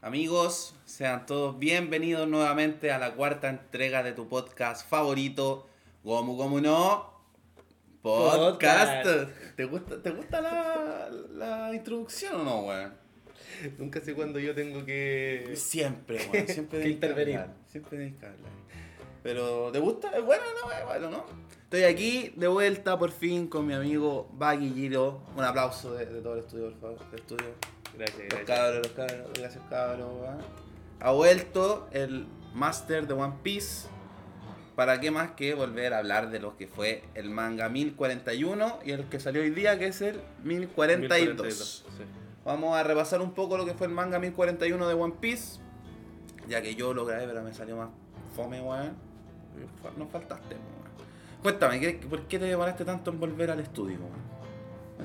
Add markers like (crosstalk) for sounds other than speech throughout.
Amigos, sean todos bienvenidos nuevamente a la cuarta entrega de tu podcast favorito, Gomu Gomu no Podcast. Podcast. ¿Te gusta, te gusta la, la introducción o no, weón? Nunca sé cuándo yo tengo que. Siempre, weón, (laughs) siempre Que intervenir. hablar, Siempre tenés que hablar. Pero, ¿te gusta? ¿Es bueno no? Es bueno, ¿no? Estoy aquí de vuelta por fin con mi amigo Baggy Giro. Un aplauso de, de todo el estudio, por favor. estudio. Gracias, Los cabros, los cabros, gracias cabros. Ha vuelto el Master de One Piece. ¿Para qué más que volver a hablar de lo que fue el manga 1041 y el que salió hoy día, que es el 1042? 1042, sí. Vamos a repasar un poco lo que fue el manga 1041 de One Piece. Ya que yo lo grabé, pero me salió más fome, weón. Nos faltaste, weón. Cuéntame, ¿qué- ¿por qué te demoraste tanto en volver al estudio, weón?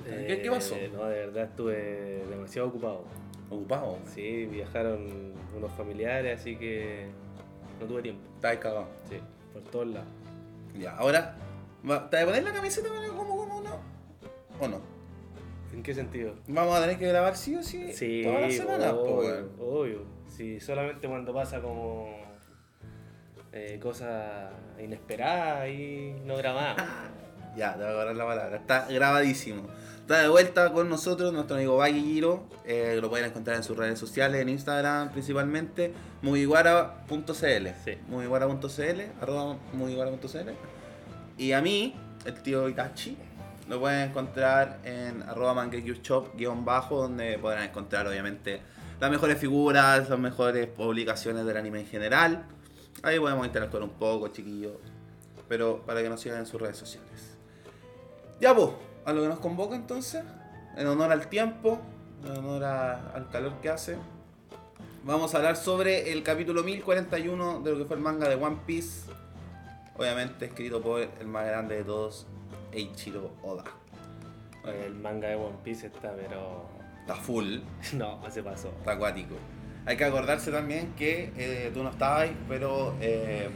¿Qué, qué pasó? Eh, no, de verdad estuve demasiado ocupado. Ocupado. Sí, viajaron unos familiares, así que no tuve tiempo. Estás cagado. Sí, por todos lados. Ya, ahora, ¿te a poner la camiseta como como no? ¿O no? ¿En qué sentido? Vamos a tener que grabar sí o sí, Sí, toda la semana, obvio, obvio. Sí, solamente cuando pasa como eh, cosas inesperadas y no grabadas. (laughs) Ya, te voy a agarrar la palabra. Está grabadísimo. Está de vuelta con nosotros nuestro amigo Baggy Giro. Eh, lo pueden encontrar en sus redes sociales, en Instagram principalmente. Mugiguara.cl. Sí. Mugiguara.cl. Arroba mugiguara.cl. Y a mí, el tío Itachi, lo pueden encontrar en arroba mangekyushop guion bajo, donde podrán encontrar obviamente las mejores figuras, las mejores publicaciones del anime en general. Ahí podemos interactuar un poco, chiquillos. Pero para que nos sigan en sus redes sociales. Ya, pues, a lo que nos convoca entonces, en honor al tiempo, en honor a- al calor que hace, vamos a hablar sobre el capítulo 1041 de lo que fue el manga de One Piece. Obviamente escrito por el más grande de todos, Eiichiro Oda. El manga de One Piece está, pero. Está full, (laughs) No, se pasó. está acuático. Hay que acordarse también que eh, tú no estabas ahí, pero eh,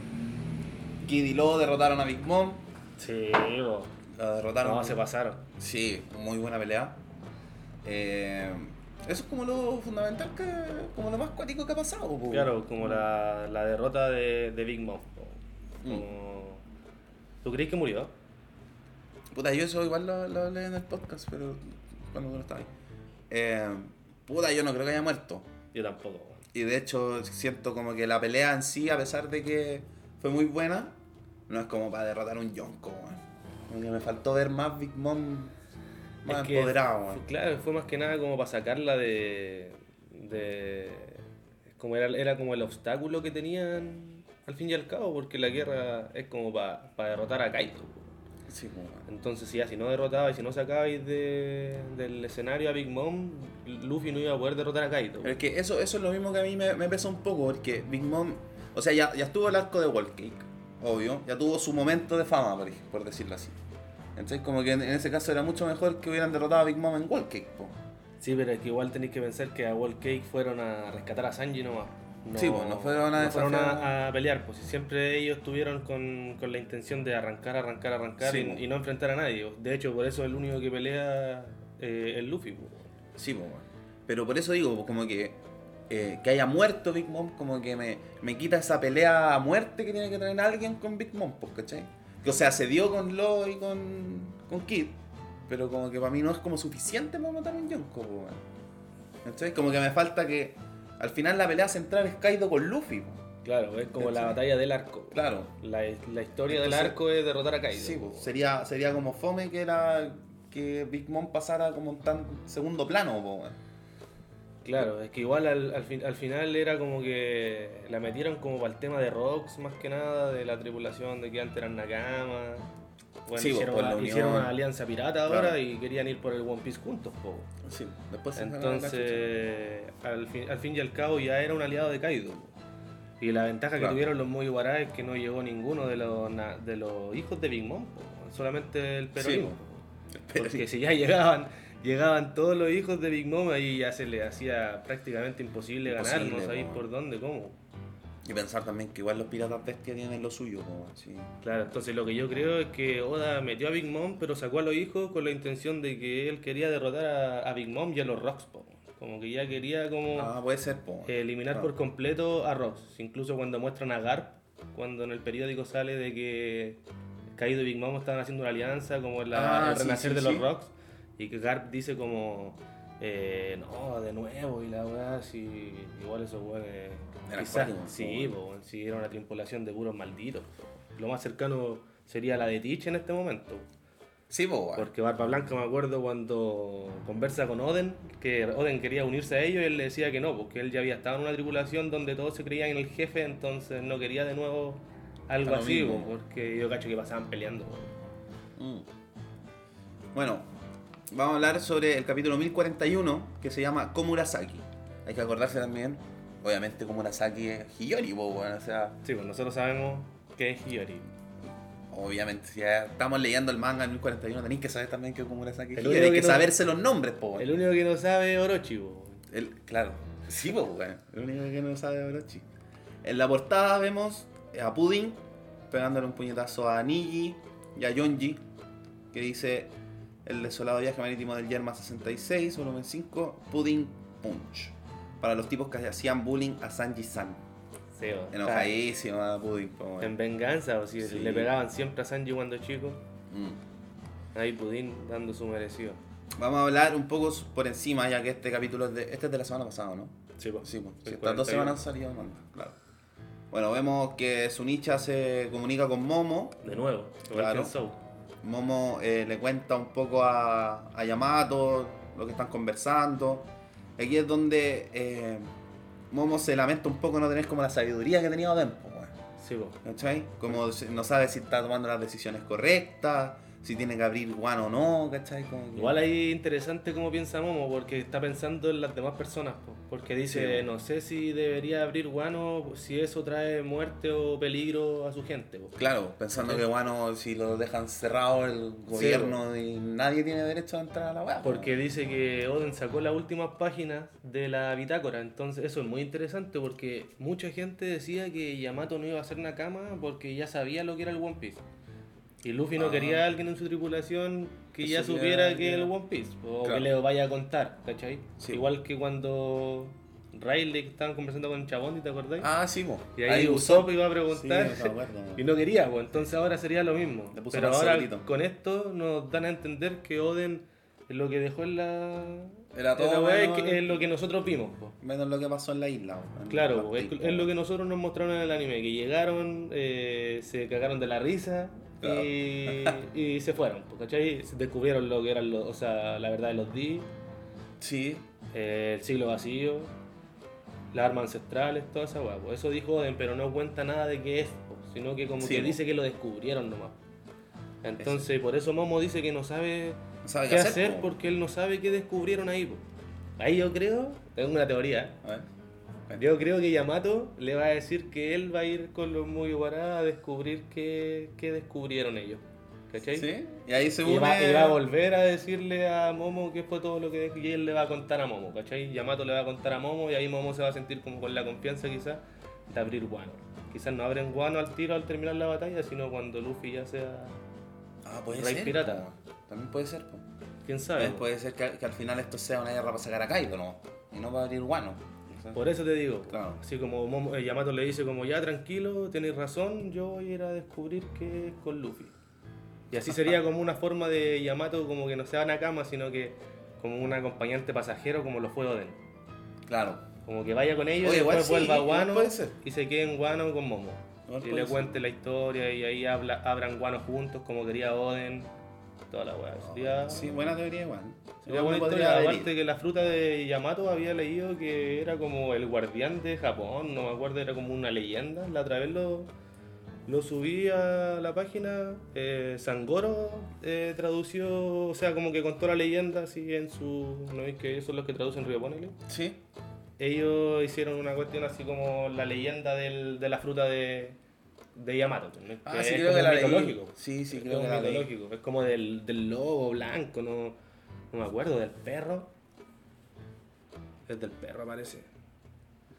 Kid y Law derrotaron a Big Mom. Sí, bo. La derrotaron. no, se pasaron. Sí, muy buena pelea. Eh, eso es como lo fundamental, que, como lo más cuático que ha pasado. po. Claro, como la, la derrota de, de Big Mom. Mm. Como- ¿Tú crees que murió? Puta, yo eso igual lo, lo hablé en el podcast, pero cuando tú no estabas ahí. Eh, puta, yo no creo que haya muerto. Yo tampoco. Y de hecho siento como que la pelea en sí, a pesar de que fue muy buena, no es como para derrotar a un Yonko, weón. Como que me faltó ver más Big Mom más Es que empoderado, fue-. Claro, fue más que nada como para sacarla de. de como era, era como el obstáculo que tenían al fin y al cabo, porque la guerra es como para derrotar a Kaido. Sí. Entonces, si ya si no derrotabais, si no sacabais de, del escenario a Big Mom, Luffy no iba a poder derrotar a Kaido. Pero es que eso, eso es lo mismo que a mí me, me pesa un poco, porque Big Mom, o sea, ya, ya estuvo el arco de Wall Cake, obvio, ya tuvo su momento de fama, por, decirlo así. Entonces, como que en, en ese caso era mucho mejor que hubieran derrotado a Big Mom en Wall Cake, po. Sí, pero es que igual tenéis que pensar que a Wall Cake fueron a rescatar a Sanji nomás. Sí, pues, no fueron a no fueron a, a pelear, pues si siempre ellos estuvieron con, con la intención de arrancar, arrancar, arrancar Sí, y, pues. y no enfrentar a nadie. De hecho, por eso el único que pelea eh, es Luffy. pues. Sí, weón. Pero por eso digo, pues, como que eh, que haya muerto Big Mom, como que me, me quita esa pelea a muerte que tiene que tener alguien con Big Mom, pues, ¿cachai? Que, o sea, se dio con Lo y con, con Kid, pero como que para mí no es como suficiente para matar a un Yonko. ¿Cachai? Como que me falta que al final la pelea central es Kaido con Luffy, po. Claro, es como la batalla del arco. Claro. La, la historia del arco es derrotar a Kaido. Sí, po. sería, sería como fome que era que Big Mom pasara como en tan segundo plano, po. Claro, es que igual al, al, fin- al final era como que la metieron como para el tema de Rocks, más que nada, de la tripulación, de que antes eran Nakama. Bueno, Sí, hicieron, por la unión. hicieron una alianza pirata ahora Claro. y querían ir por el One Piece juntos, po. Sí, después la. Entonces, al fin, al fin y al cabo ya era un aliado de Kaido. po. Y la ventaja Claro. que tuvieron los Mugiwara es que no llegó ninguno de los, na- de los hijos de Big Mom, po. solamente el peronismo. po. Porque si ya llegaban, llegaban todos los hijos de Big Mom, ahí ya se les hacía prácticamente imposible, ganar, Imposible, no sabéis po. por dónde, cómo. Y pensar también que igual los piratas bestia tienen lo suyo, como así. Claro, entonces lo que yo creo es que Oda metió a Big Mom, pero sacó a los hijos con la intención de que él quería derrotar a, a Big Mom y a los Rocks, po. Como que ya quería como Ah, puede ser, po. eliminar Ah. por completo a Rox. Incluso cuando muestran a Garp, cuando en el periódico sale de que Kaido y Big Mom estaban haciendo una alianza, como en la, Ah, el sí, renacer sí, de los sí. Rocks, y que Garp dice como, eh, no, de nuevo, y la weá, si igual esos weones, quizás, sí, po, sí, era una tripulación de puros malditos. Lo más cercano sería la de Teach en este momento. Sí, po. Porque Barba Blanca me acuerdo cuando conversa con Oden, que Oden quería unirse a ellos y él le decía que no, porque él ya había estado en una tripulación donde todos se creían en el jefe, entonces no quería de nuevo algo así, po, porque yo cacho que pasaban peleando. Mm. Bueno, vamos a hablar sobre el capítulo 1041 que se llama Komurasaki. Hay que acordarse también, obviamente, Komurasaki es Hiyori, weón. O sea, Sí, pues nosotros sabemos que es Hiyori. obviamente, si ya estamos leyendo el manga en 1041, tenéis que saber también que Komurasaki es El Hiyori. Hay que que no- saberse los nombres, po. El único que no sabe es Orochi, po. El- claro. Sí, pues, weón. El único que no sabe Orochi. En la portada vemos a Pudding pegándole un puñetazo a Niji y a Yonji, que dice El desolado viaje marítimo del Yerma 66, volumen 5, Pudding Punch. Para los tipos que hacían bullying a Sanji-san. Sí, po. Enojadísimo a Pudding, po, En venganza, o si Sí. le pegaban siempre a Sanji cuando chico, Mm. ahí Pudín dando su merecido. Vamos a hablar un poco por encima, ya que este capítulo es de, este es de la semana pasada, ¿no? Sí, po. Sí, pues. Estas dos 41. semanas salido claro. Bueno, vemos que Sunicha se comunica con Momo. De nuevo, igual Claro. que en. Momo eh, le cuenta un poco a, a Yamato lo que están conversando. Aquí es donde eh, Momo se lamenta un poco no tener como la sabiduría que tenía Oden. Sí, po. ¿cachai? Como no sabe si está tomando las decisiones correctas, si tiene que abrir Guano o no, ¿cachai? Como que- Igual ahí interesante cómo piensa Momo, porque está pensando en las demás personas, po. porque dice, Sí. no sé si debería abrir guano si eso trae muerte o peligro a su gente. po". Claro, pensando que bueno, si lo dejan cerrado el gobierno y nadie tiene derecho a entrar a la weá. Porque dice que Oden sacó las últimas páginas de la bitácora, entonces eso es muy interesante porque mucha gente decía que Yamato no iba a hacer Nakama porque ya sabía lo que era el One Piece. Y Luffy no Ah. quería a alguien en su tripulación que Que ya supiera supiera que que- el One Piece, o Claro. que le vaya a contar, ¿cachai? Sí. Igual que cuando Riley estaban conversando con Chabondi, ¿te acordáis? Ah, sí, po. y ahí, Usopp iba a preguntar Sí, acuerdo. (laughs) y no quería, pues entonces ahora sería lo mismo. Pero ahora segurito. con esto nos dan a entender que Oden lo que dejó en la, Era todo weá es, bueno, que- es lo que nosotros vimos. po. Menos lo que pasó en la isla. en Claro, es, es lo que nosotros nos mostraron en el anime, que llegaron, eh, se cagaron de la risa Claro. y, y se fueron, po, ¿cachai? Descubrieron lo que eran los, o sea, la verdad de los D, Sí, eh, el siglo vacío, las armas ancestrales, toda esa weá. po. Eso dijo Oden, pero no cuenta nada de qué es, po, sino que como Sí, que po. dice que lo descubrieron nomás. Entonces, por eso Momo dice que no sabe no sabe qué hacer po. porque él no sabe qué descubrieron ahí. po. Ahí yo creo, tengo una teoría, A ver. Yo creo que Yamato le va a decir que él va a ir con los Mugiwara a descubrir qué, qué descubrieron ellos. ¿Cachai? Sí, y ahí se Y une. va, y va a volver a decirle a Momo qué fue todo lo que y él le va a contar a Momo, ¿cachai? Yamato le va a contar a Momo y ahí Momo se va a sentir como con la confianza quizás de abrir Guano. Quizás no abren Guano al tiro al terminar la batalla, sino cuando Luffy ya sea... Ah, puede Rey ser. pirata. También puede ser. ¿Quién sabe? Eh, Puede ser que, que al final esto sea una guerra para sacar a Kaido, ¿no? Y no para abrir guano. Por eso te digo, Claro. así como eh, Yamato le dice como ya tranquilo, tenéis razón, yo voy a ir a descubrir qué es con Luffy. Y así sería (laughs) como una forma de Yamato como que no sea Nakama, sino que como un acompañante pasajero como lo fue Oden. Claro. Como que vaya con ellos Oye, y después sí, vuelva a ser. y se quede en Guano con Momo. Igual y le ser. cuente la historia y ahí habla, abran Guano juntos como quería Oden. Toda la weá. Sería, Sí, buena teoría igual. sería buena historia. Aparte que la fruta de Yamato había leído que era como el guardián de Japón, no me acuerdo, era como una leyenda. La otra vez lo, lo subí a la página. Eh, Sangoro eh, tradució, o sea, como que contó la leyenda así en su. ¿No es que ellos son los que traducen Río Ponele? Sí. ellos hicieron una cuestión así como la leyenda del- de la fruta de, de Yamato. ¿no? Ah, Que sí, es creo que como la leí. mitológico. Sí, sí, Es creo que la leí. mitológico. Es como del, del lobo blanco, no, no me acuerdo, del perro. Es del perro, parece.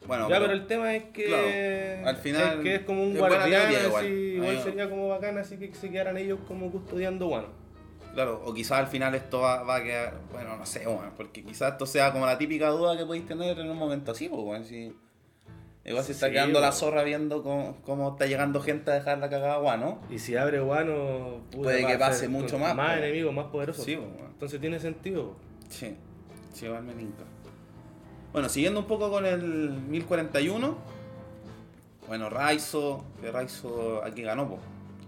Bueno, ya, pero, el tema es que, claro, al final es que es como un es guardián, así, igual. igual, Ahí- sería como bacán, así que se quedaran ellos como custodiando guano. Claro, o quizás al final esto va, va a quedar, bueno, no sé, weón, porque quizás esto sea como la típica duda que podéis tener en un momento así, pues, weón, si... Igual se está Sí, quedando la zorra viendo cómo, cómo está llegando gente a dejar la cagada agua, ¿no? Y si abre guano, Puede que pase mucho más, Más enemigos, más poderosos. Sí. Entonces tiene sentido. Sí, sí, me tinca. Bueno, siguiendo un poco con el 1041. Bueno, Raizo, que Raizo aquí ganó, po.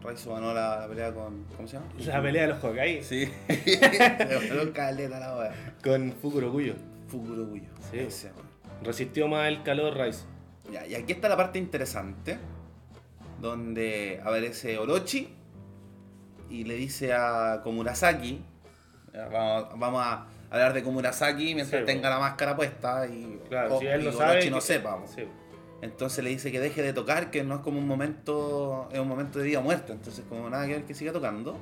Raizo ganó la, la pelea con. ¿Cómo se llama? La pelea de los Hokage Sí. (laughs) Se caleta la wea. con Fukuro Kuyo. Fukuro Kuyo. Sí. Ese. Resistió más el calor Rice. Ya, y aquí está la parte interesante. Donde aparece Orochi. Y le dice a Komurasaki. Vamos, vamos a hablar de Komurasaki mientras Sí, tenga la máscara puesta. Y, Claro, o- si él y no Orochi no sepa. Sí. Entonces le dice que deje de tocar, que no es como un momento, es un momento de vida o muerte, entonces como nada que ver que siga tocando.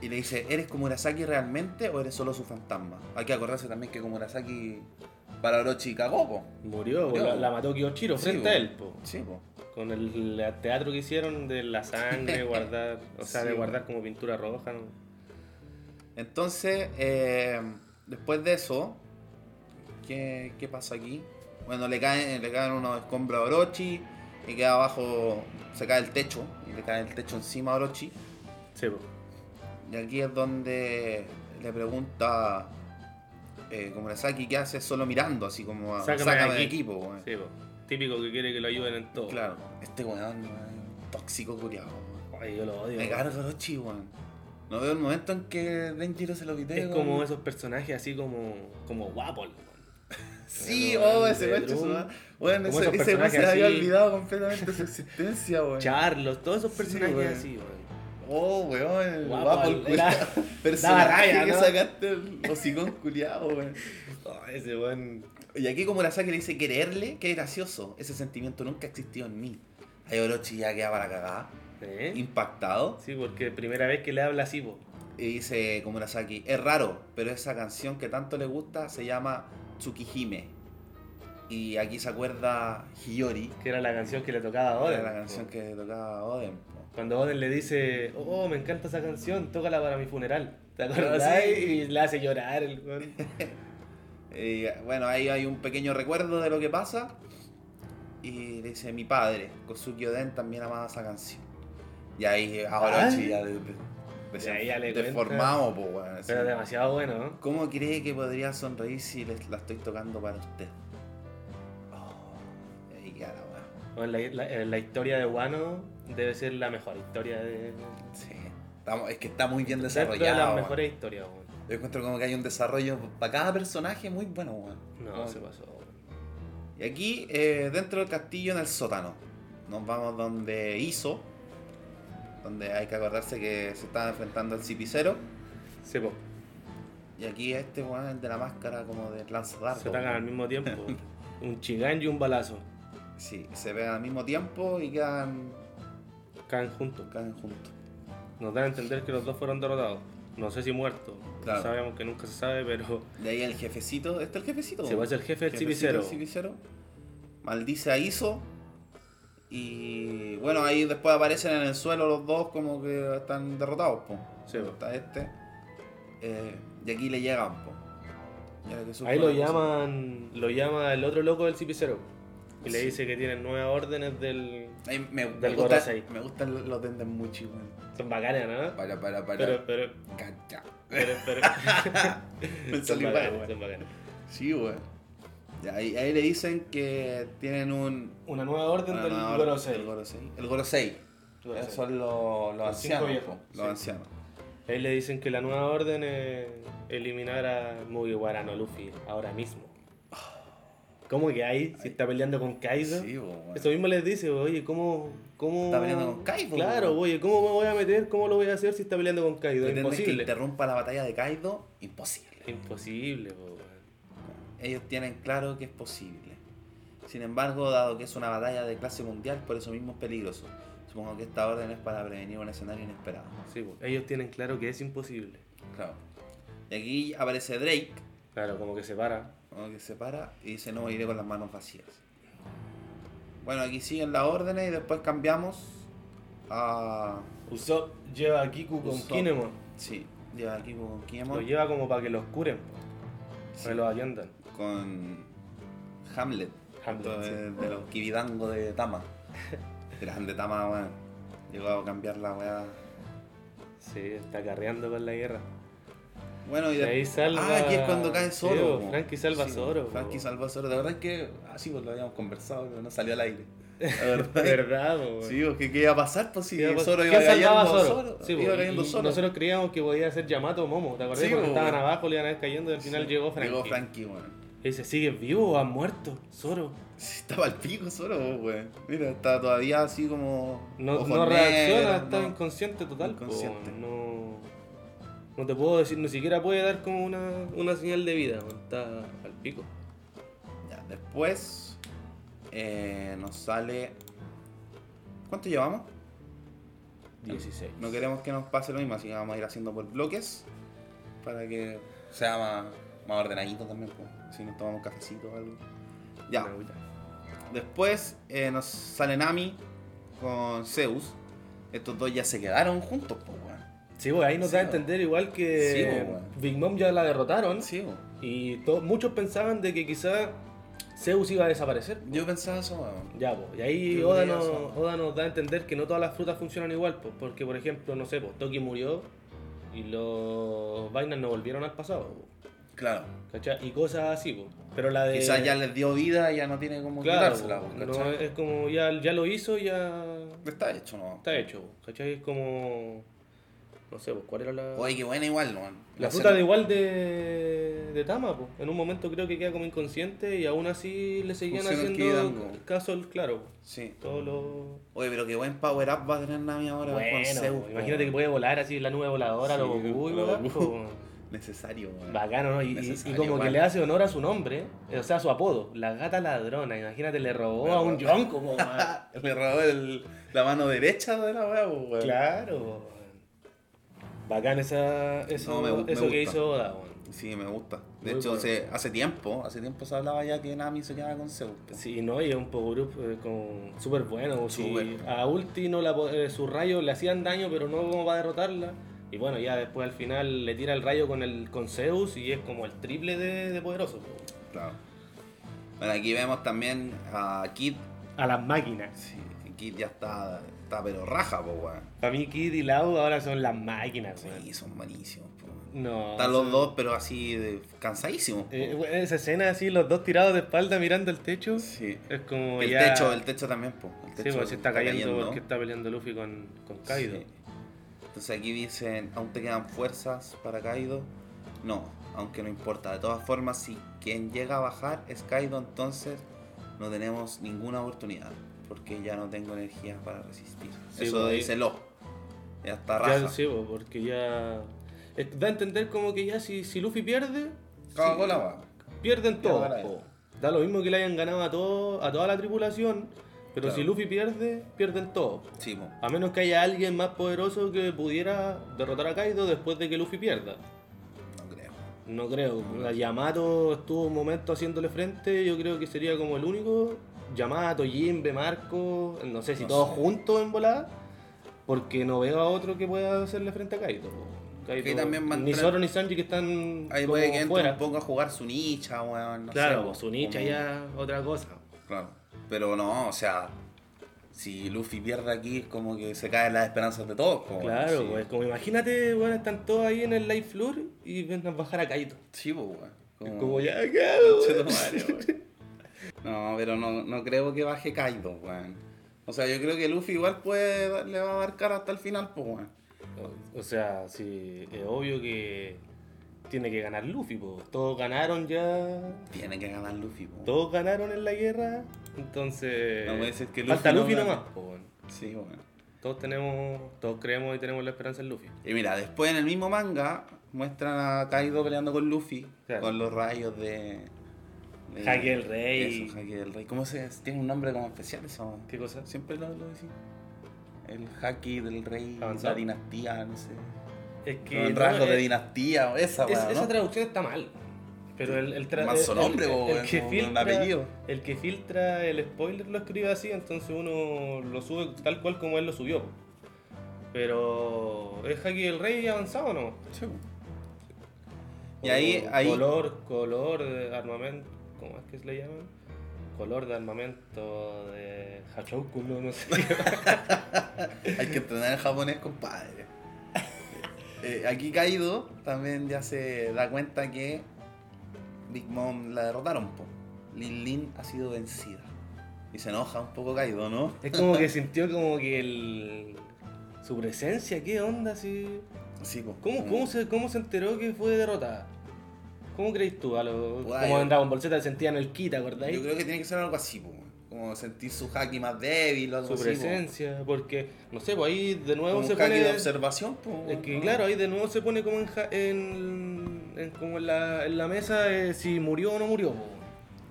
Y le dice, ¿eres como Murasaki realmente o eres solo su fantasma? Hay que acordarse también que como Murasaki para Orochi cagó, po. Murió, Murió, la, mató Kiyoshiro Sí, frente po. a él, po. Sí, po. Con el, el teatro que hicieron de la sangre, (laughs) guardar, o sea, Sí, de guardar como pintura roja, ¿no? Entonces, eh, después de eso, ¿qué, qué pasa aquí? Bueno, le caen, le caen unos escombros a Orochi y queda abajo, se cae el techo y le cae el techo encima a Orochi. Sí, po. Y aquí es donde le pregunta eh, como Saki qué hace solo mirando, así como a- Sácame sácame, de de aquí". equipo, weón. Sí, po. Típico que quiere que lo ayuden en todo. Claro, este weón, tóxico curiado. Ay, yo lo odio. Me carga Orochi, weón. No veo el momento en que Denjiro se lo quite. Es como esos personajes así como, como guapos. Sí, oh, ese weón, Como ese, ese se había olvidado completamente su existencia, weón. Charlos, todos esos personajes así, weón. Oh, weón, el Guapo, guapo, el (laughs) daba Personaje raya, que ¿no? sacaste el hocicón culiado, weón. Oh, ese weón. Y aquí como Murasaki le dice quererle, qué gracioso. Ese sentimiento nunca existió en mí. Ahí Orochi ya queda para cagada, ¿Eh? impactado. Sí, porque primera vez que le habla así, po. Y dice como Murasaki, es raro, pero esa canción que tanto le gusta se llama Tsukihime. Y aquí se acuerda Hiyori, Que era la canción que le tocaba a Oden. era la po. canción que tocaba Oden. Cuando Oden le dice, oh, me encanta esa canción, tócala para mi funeral. ¿Te acuerdas? Ah, sí. Y le hace llorar el weón. (laughs) Y, bueno, ahí hay un pequeño recuerdo de lo que pasa. Y le dice, mi padre, Kosuki Oden, también amaba esa canción. Y ahí a Orochi ya, de, de- Y ahí ya le po, weón, así. Pero demasiado bueno, ¿no? ¿Cómo cree que podría sonreír si les- la estoy tocando para usted? Oh, ahí queda la. Bueno, la, la- la historia de Wano debe ser la mejor historia de... Sí. Estamos- es que está muy bien Dentro de desarrollado. las mejores historias, weón. Yo encuentro como que hay un desarrollo para cada personaje muy bueno, weón. No, Como- se pasó, weón. Y aquí, eh, dentro del castillo, en el sótano, nos vamos donde hizo, donde hay que acordarse que se estaba enfrentando al Cipicero. Sí, po. Y aquí este weón el de la máscara como de lanzadardo. Se atacan al mismo tiempo. (laughs) un chigán y un balazo. Sí, se pegan al mismo tiempo y quedan, Caen juntos. caen juntos. Nos dan a entender que los dos fueron derrotados. No sé si muertos. Claro. Sabemos que nunca se sabe, pero De ahí el jefecito, ¿este es el jefecito? se va a ser jefe del del Cipicero. Maldice a Iso. Y bueno, ahí después aparecen en el suelo los dos como que están derrotados, po. Sí, po. Está este. Eh, y aquí le llegan, po. Ahí lo llaman, lo llama el otro loco del Cipicero. Y le Sí. dice que tienen nueve órdenes del... Ay, me, me, del gusta, Gorosei. me gustan los dendes mucho. Son bacanas, ¿no? Para, para, para. Pero, pero, Cacha. pero, pero... (laughs) Me son salió bacanas, son bacanas. Sí, weón. Y ahí, ahí le dicen que tienen un. Una nueva orden una del Gorosei. El Gorosei. El Gorosei. Son los, los ancianos. viejos, Los sí. ancianos. Ahí le dicen que la nueva orden es eliminar a Mugiwara no Luffy ahora mismo. ¿Cómo que hay? Si está peleando con Kaido. Sí, weón. Eso mismo les dice, oye, ¿cómo, cómo... Está peleando con Kaido, Claro, oye, ¿cómo me voy a meter? ¿Cómo lo voy a hacer si está peleando con Kaido? Pretenden que Imposible. interrumpa la batalla de Kaido, imposible. Imposible, po, weón. Ellos tienen claro que es posible. Sin embargo, dado que es una batalla de clase mundial, por eso mismo es peligroso. Supongo que esta orden es para prevenir un escenario inesperado. Sí, po. Ellos tienen claro que es imposible. Claro. Y aquí aparece Drake, Claro, como que se para. Como que se para y dice no iré con las manos vacías. Bueno, aquí siguen las órdenes y después cambiamos a Usopp lleva a Kiku con Usopp. Kinemon. Sí, lleva aquí con Lo Kiemon. lleva como para que los curen, Sí, que los atiendan. con Hamlet. Hamlet, sí. de los Kibidango de Tama. (laughs) Grande Tama, weón. Llegó a cambiar la weá. Sí, está carreando con la guerra. Bueno, y Y ahí de... salva- Ah, aquí es cuando cae Sí, Zoro. po. Frankie salva Sí, Zoro, Frankie salva Zoro. La verdad es que... Ah, sí, pues lo habíamos conversado, pero no salió al aire. La (laughs) verdad. ¿Verdad, Sí, porque ¿qué iba a pasar? Pues si ¿Qué iba a Zoro iba ¿Quién salvaba a cayendo Zoro? Zoro. Sí, iba cayendo Zoro. Nosotros creíamos que podía ser Yamato o Momo, ¿te acuerdas? Sí, Cuando estaban abajo, le iban a ir cayendo y al final Sí, llegó Frankie. Llegó Frankie, weón. Y dice, ¿sigues vivo o has muerto? Zoro. Sí, estaba al pico Zoro, weón. Mira, está todavía así como... No, reacciona, está no. inconsciente total. Inconsciente. no, no te puedo decir, ni siquiera puede dar como una, una señal de vida, está al pico. Ya, después eh, nos sale... ¿Cuánto llevamos? 16. No queremos que nos pase lo mismo, así que vamos a ir haciendo por bloques para que sea más, más ordenadito también, pues, si nos tomamos cafecito o algo. Ya, después eh, nos sale Nami con Zeus. Estos dos ya se quedaron juntos, pues. Sí, pues ahí nos Sí, da a po. entender igual que Sí, po. Big Mom ya la derrotaron Sí, y muchos pensaban de que quizá Zeus iba a desaparecer. Yo pensaba eso, weón. Ya, pues, y ahí Oda nos, eso. Oda nos da a entender que no todas las frutas funcionan igual, pues, porque por ejemplo, no sé, pues, Toki murió y los vainas no volvieron al pasado, pues, Claro. ¿cachai? Y cosas así, pues. Pero la de... Quizás ya les dio vida y ya no tiene como Claro, quitársela, no, es como ya, ya lo hizo, ya Está hecho, ¿no? está hecho, ¿cachai? Es como... No sé, pues, ¿cuál era la...? Oye, qué buena igual, weón. La No fruta de igual de, de Tama, pues. En un momento creo que queda como inconsciente y aún así le seguían Funciona el haciendo Kidango. caso, al- claro. Sí. Todos los... Oye, pero qué buen power up va a tener Nami ahora con Bueno, Zeus. pues, imagínate que puede volar así la nube voladora, Sí, lo Goku y lo pues, (laughs) Necesario, weón. Bacano, ¿no? Y, y- como que le hace honor a su nombre, eh, o sea, a su apodo, la gata ladrona. Imagínate, le robó a un yonko, po. (laughs) Le robó el- la mano derecha de la weá, pues, weón. Claro. Bacán esa, eso, No, me gu- me eso que hizo Oda. Sí, me gusta. De Muy hecho, bueno. se- hace tiempo, hace tiempo se hablaba ya que Nami se quedaba con Zeus. Sí, no, y es un power up eh, con súper bueno. Si Súper. a Ulti no la, po- eh, sus rayos le hacían daño, pero no como para derrotarla. Y bueno, ya después al final le tira el rayo con el con Zeus y es como el triple de, de poderoso. po. Claro. Bueno, aquí vemos también a Kid. A las máquinas. Sí, Kid ya está, está pero raja, pues, weón. Para mí Kid y Lau ahora son las máquinas. weón. Sí, son buenísimos, pues. No. Están los dos, pero así de, cansadísimos. po. Eh, bueno, esa escena así, los dos tirados de espalda mirando el techo. sí. Es como El ya... techo, el techo también, pues. El Sí, techo pues se está cayendo, porque está peleando Luffy con, con Kaido. Sí. Entonces aquí dicen, aún te quedan fuerzas para Kaido. No, aunque no importa. De todas formas, si quien llega a bajar es Kaido, entonces no tenemos ninguna oportunidad. Porque ya no tengo energía para resistir. Sí, Eso pues, dice Lo. Ya está Ya, raja. sí, po, porque ya. Da a entender como que ya si, si Luffy pierde. Cagó sí, la va. Pierden Ya él. Da lo mismo que le hayan ganado a, todo, a toda la tripulación. Pero Claro. si Luffy pierde, pierden todos. Sí, po. A menos que haya alguien más poderoso que pudiera derrotar a Kaido después de que Luffy pierda. no creo. No creo. La Yamato estuvo un momento haciéndole frente. Yo creo que sería como el único. Yamato, Jimbe, Marco. No sé si No todos sé. juntos en volada. Porque no veo a otro que pueda hacerle frente a. Kaido- Que también ni Zoro ni Sanji que están Ahí como puede que entre fuera. un poco a jugar su nicha, weón. no claro, su nicha como- ya otra cosa. Claro. Pero no, o sea, si Luffy pierde aquí, es como que se caen las esperanzas de todos. po, Claro, sí. pues como imagínate, bueno, están todos ahí en el live floor y ven a bajar a Kaido. Sí, pues, weón. Es Como- como ya, (laughs) Conche No, pero no, no creo que baje Kaido, weón. O sea, yo creo que Luffy igual puede, le va a abarcar hasta el final, pues, weón. O sea, sí, es obvio que tiene que ganar Luffy, pues. Todos ganaron ya. Tiene que ganar Luffy, pues. Todos ganaron en la guerra. Entonces. No puede ser que falta Luffy Luffy no nomás, pues. bueno. Sí, weón. Todos tenemos. Todos creemos y tenemos la esperanza en Luffy. Y mira, después en el mismo manga muestran a Kaido peleando con Luffy Claro. con los rayos de. De- Haki del Rey. Eso, del Rey. ¿Cómo se Tiene un nombre como especial eso. ¿Qué cosa? Siempre lo, lo decís. El Haki del Rey, Avanzado. la dinastía, no sé. Es Que el no, rasgo de eh, dinastía, esa, es- Esa traducción está mal. Pero el, el, tra- Manso el- nombre, el- el que un filtra, apellido. el que filtra el spoiler lo escribe así, entonces uno lo sube tal cual como él lo subió. Pero es Haki el Rey avanzado, ¿no? Sí. Y ahí, ahí Color, color armamento. ¿Cómo es que se le llaman? Color de armamento de Hachouku, no, sé. (laughs) hay que entrenar en japonés, compadre. Eh, aquí Kaido también ya se da cuenta que Big Mom la derrotaron, po. Lin Lin ha sido vencida. Y se enoja un poco Kaido, ¿no? es como que sintió como que el. Su presencia, ¿qué onda? Así? Sí. ¿Cómo, cómo, se, ¿Cómo se enteró que fue derrotada? ¿Cómo crees tú? A lo, Guay, como en Dragon Ball Z sentían el ki, ¿te acordáis? Yo creo que tiene que ser algo así, po. Como sentir su haki más débil o algo Su así, po. presencia, porque, no sé, pues ahí de nuevo Como se un pone... de observación, po. Es que ¿no? claro, ahí de nuevo se pone como en, ja- en, en- como en la, en la mesa eh, si murió o no murió. po.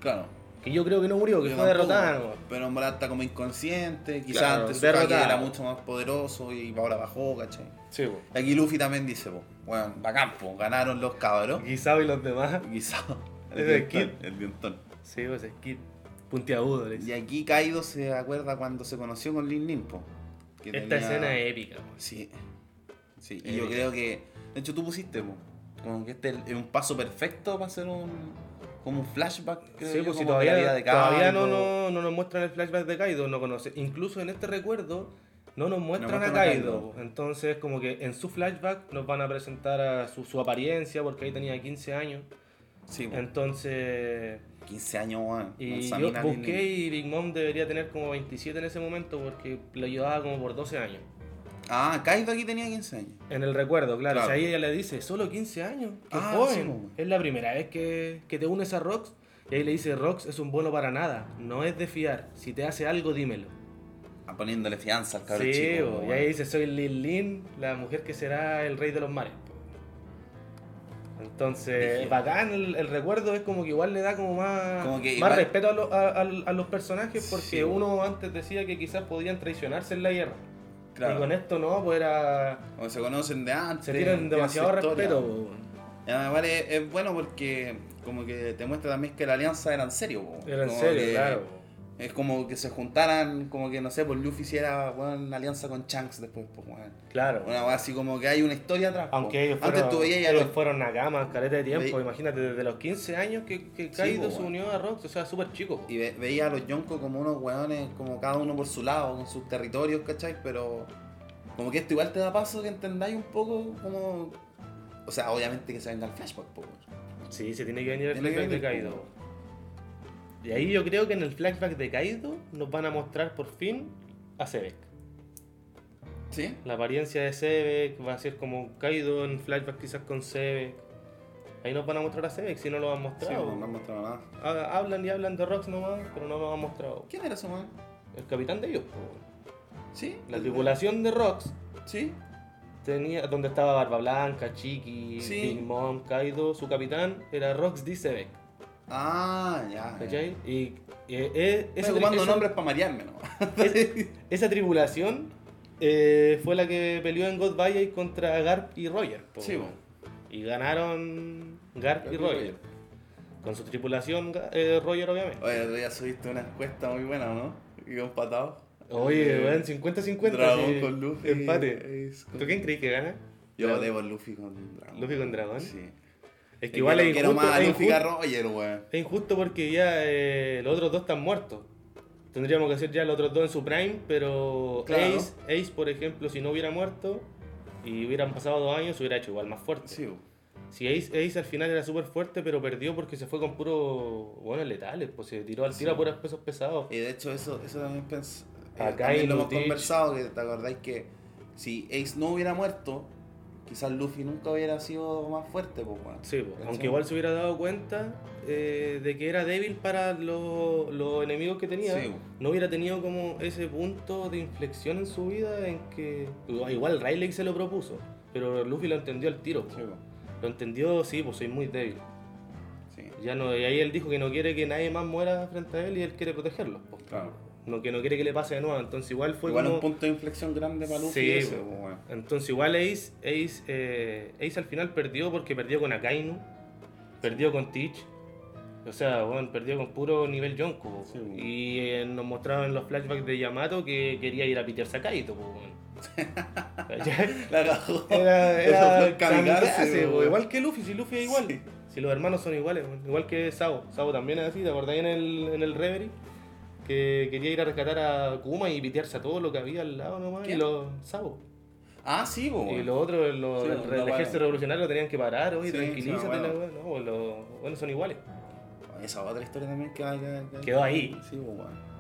Claro. Que yo creo que no murió, que Yo fue. ¿no? Pero en verdad está como inconsciente. Quizás Claro, antes su haki era mucho más poderoso y ahora bajó, ¿cachai? Sí, po. Aquí Luffy también dice, po, bueno, bacán, po, ganaron los cabros. Guisado y los demás. (laughs) Guisado. Es El de dientón, el dientón. Sí, pues es kit puntiagudo. le Y aquí Kaido se acuerda cuando se conoció con Lin Lin, po. que Esta tenía- escena es épica. po. Sí. Sí, y yo creo que. De hecho, tú pusiste, po, como que este es un paso perfecto para hacer un. Como un flashback. creo Sí, yo, pues si como de la todavía, de todavía no, Kaido. no, no nos muestran el flashback de Kaido, no conoce. Incluso en este recuerdo no nos muestran, muestran a a Kaido. Kaido. Entonces, como que en su flashback nos van a presentar a su, su apariencia, porque ahí tenía 15 años. Sí, po, Entonces, 15 años, weón. y yo busqué y Big Mom debería tener como 27 en ese momento, porque lo llevaba como por 12 años. Ah, Kaido aquí tenía 15 años. En el recuerdo, claro. Claro. O sea, ahí ella le dice, solo 15 años, qué Ah, joven. sí, po. es la primera vez que, que te unes a Rox. Y ahí le dice, Rox es un bueno para nada, no es de fiar. Si te hace algo, dímelo. Poniéndole fianza al cabrón Sí, chico. y ahí dice, soy Lin Lin, la mujer que será el rey de los mares. Entonces, bacán el, el recuerdo, es como que igual le da como más, Como que más igual- respeto a, lo- a- a- a los personajes, porque Sí, uno antes decía que quizás podían traicionarse en la guerra. Claro. Y con esto no, pues era... Como se conocen de antes. Se tienen demasiado respeto. además es, es bueno porque como que te muestra también que la alianza era en serio. Era en serio, que claro. Es como que se juntaran, como que no sé, pues Luffy hiciera una alianza con Shanks después, pues weón. Claro. Así como que hay una historia atrás. po. Aunque ellos fueron, Antes tú veías ellos los- fueron Nakamas, careta de tiempo. Ve- Imagínate, desde los 15 años que, que Kaido po, se weón. unió a Rox, o sea, súper chico. Y ve- veía a los Yonko como unos weones, como cada uno por su lado, con sus territorios, ¿cachai? Pero como que esto igual te da paso que entendáis un poco como... O sea, obviamente que se venga el flashback, weón. Sí, se tiene que venir el flashback de Kaido. Y ahí yo creo que en el flashback de Kaido nos van a mostrar por fin a Sebek. ¿Sí? La apariencia de Sebek va a ser como Kaido en flashback quizás con Sebek. Ahí nos van a mostrar a Sebek, si no lo han Sí, mostrado. no me han mostrado nada. Ha- Hablan y hablan de Rox nomás, pero no nos han mostrado. ¿Quién era ese weón? El capitán de ellos. ¿Sí? La tripulación de Rox ¿Sí? tenía donde estaba Barba Blanca, Chiki, Sí. Big Mom, Kaido, su capitán era Rox D. Sebek. Ah, ya. ¿Cachai? Y, y, eh, Estoy esa, esa- nombres para marearme, ¿no? es- esa tripulación eh, fue la que peleó en God Valley contra Garp y Roger. po, Sí, weón. Y ganaron Garp y Garp y Roger. Roger. Con su tripulación, eh, Roger obviamente. Oye, el otro día subiste una encuesta muy buena, ¿no? Y empatado. Oye, Eh, weón, 50-50. Dragón sí. con Luffy. Empate. es con- ¿Tú quién crees que gana? Yo voté por Luffy con Dragón. ¿Luffy con Dragón? Sí. Es que igual es injusto, más es injusto- Roger, weón. Es injusto porque ya eh, los otros dos están muertos. Tendríamos que hacer ya los otros dos en su prime, pero Claro. Ace, Ace, por ejemplo, si no hubiera muerto y hubieran pasado dos años, se hubiera hecho igual más fuerte. Sí. Si Ace, Ace al final era súper fuerte, pero perdió porque se fue con puros bueno, letales, pues se tiró al tiro a puros pesos pesados. Y de hecho, eso, eso también pens... eh, también lo hemos conversado, que te acordáis que si Ace no hubiera muerto, quizás Luffy nunca hubiera sido más fuerte, pues. Sí, pues, aunque igual se hubiera dado cuenta eh, de que era débil para los, los enemigos que tenía, Sí. no hubiera tenido como ese punto de inflexión en su vida en que igual Riley se lo propuso, pero Luffy lo entendió al tiro. Sí, pues. weón. Lo entendió, sí, pues soy muy débil. Sí, Ya no, y ahí él dijo que no quiere que nadie más muera frente a él y él quiere protegerlos. pues. claro. No, que no quiere que le pase de nuevo, entonces igual fue igual como... un punto de inflexión grande para Luffy Sí, ese, weón. Entonces igual Ace, Ace, eh, Ace al final perdió porque perdió con Akainu, perdió con Teach, o sea, bueno, perdió con puro nivel Yonko. Sí, bueno. y eh, nos mostraron en los flashbacks de Yamato que quería ir a pitearse a Kaito. po, weón. ¿Cachai? (laughs) La cagó. (laughs) Era, Eso era fue kamikaze, igual que Luffy, si Luffy es igual. Sí. Si los hermanos son iguales, igual que Sabo. Sabo también es así, ¿te acordás en el, en el Reverie? Que quería ir a rescatar a Kuma y pitearse a todo lo que había al lado nomás. ¿Quién? Y los Sabo. Ah, sí, po, Y los otros, los, Sí, el, ejército revolucionario lo tenían que parar, oye, Sí, tranquilízate, la. No, pues los bueno, son iguales. Esa otra historia también que, que- que- Quedó ahí. Sí, po, weón.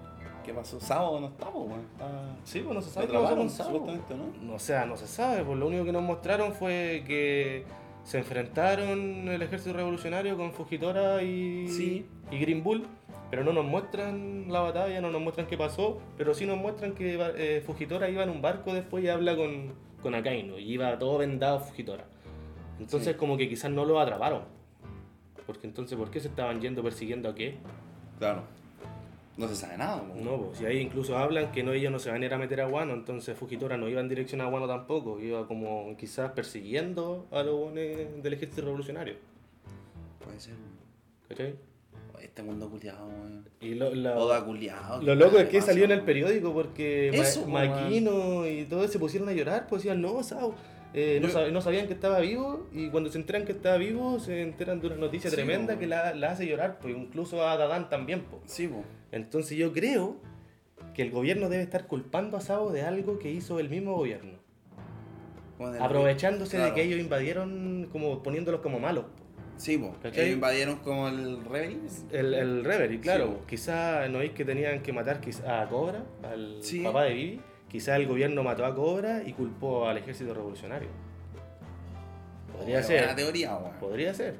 ¿Qué pasó? Sábado no está, po. Está- Sí, pues no se sabe qué pasó con supuestamente, ¿no? No, o sea, no se sabe, pues lo único que nos mostraron fue que se enfrentaron el ejército revolucionario con Fujitora y, Sí. y Green Bull, pero no nos muestran la batalla, no nos muestran qué pasó, pero sí nos muestran que eh, Fujitora iba en un barco después y habla con, con Akainu, y iba todo vendado Fujitora. Entonces Sí. como que quizás no lo atraparon. Porque entonces, ¿por qué se estaban yendo persiguiendo a qué? Claro. No se sabe nada, po. No, pues si ahí incluso hablan que no ellos no se van a ir a meter a Wano, entonces Fujitora no iba en dirección a Wano tampoco, iba como quizás persiguiendo a los buenos del ejército revolucionario. Puede ser. ¿Cachai? Este mundo culiado, weón. Y lo, la- Oda culiado. lo loco es que salió en el periódico porque Ma- Eso, po, Makino y todos se pusieron a llorar, pues decían, no, Sao. eh, no, Yo- sab- no sabían que estaba vivo y cuando se enteran que estaba vivo se enteran de una noticia Sí, tremenda po. que la, la hace llorar, pues incluso a Dadan también. Pues. Sí, po. Entonces yo creo que el gobierno debe estar culpando a Sao de algo que hizo el mismo gobierno. Aprovechándose de que ellos invadieron, como poniéndolos como malos. Sí. ¿Cachai? Ellos invadieron como el Rebels. El, el Reverie, claro. Sí. Quizá no es que tenían que matar a Cobra, al Sí. papá de Vivi. Quizá el gobierno mató a Cobra y culpó al ejército revolucionario. Podría ser. teoría, weón. Podría ser.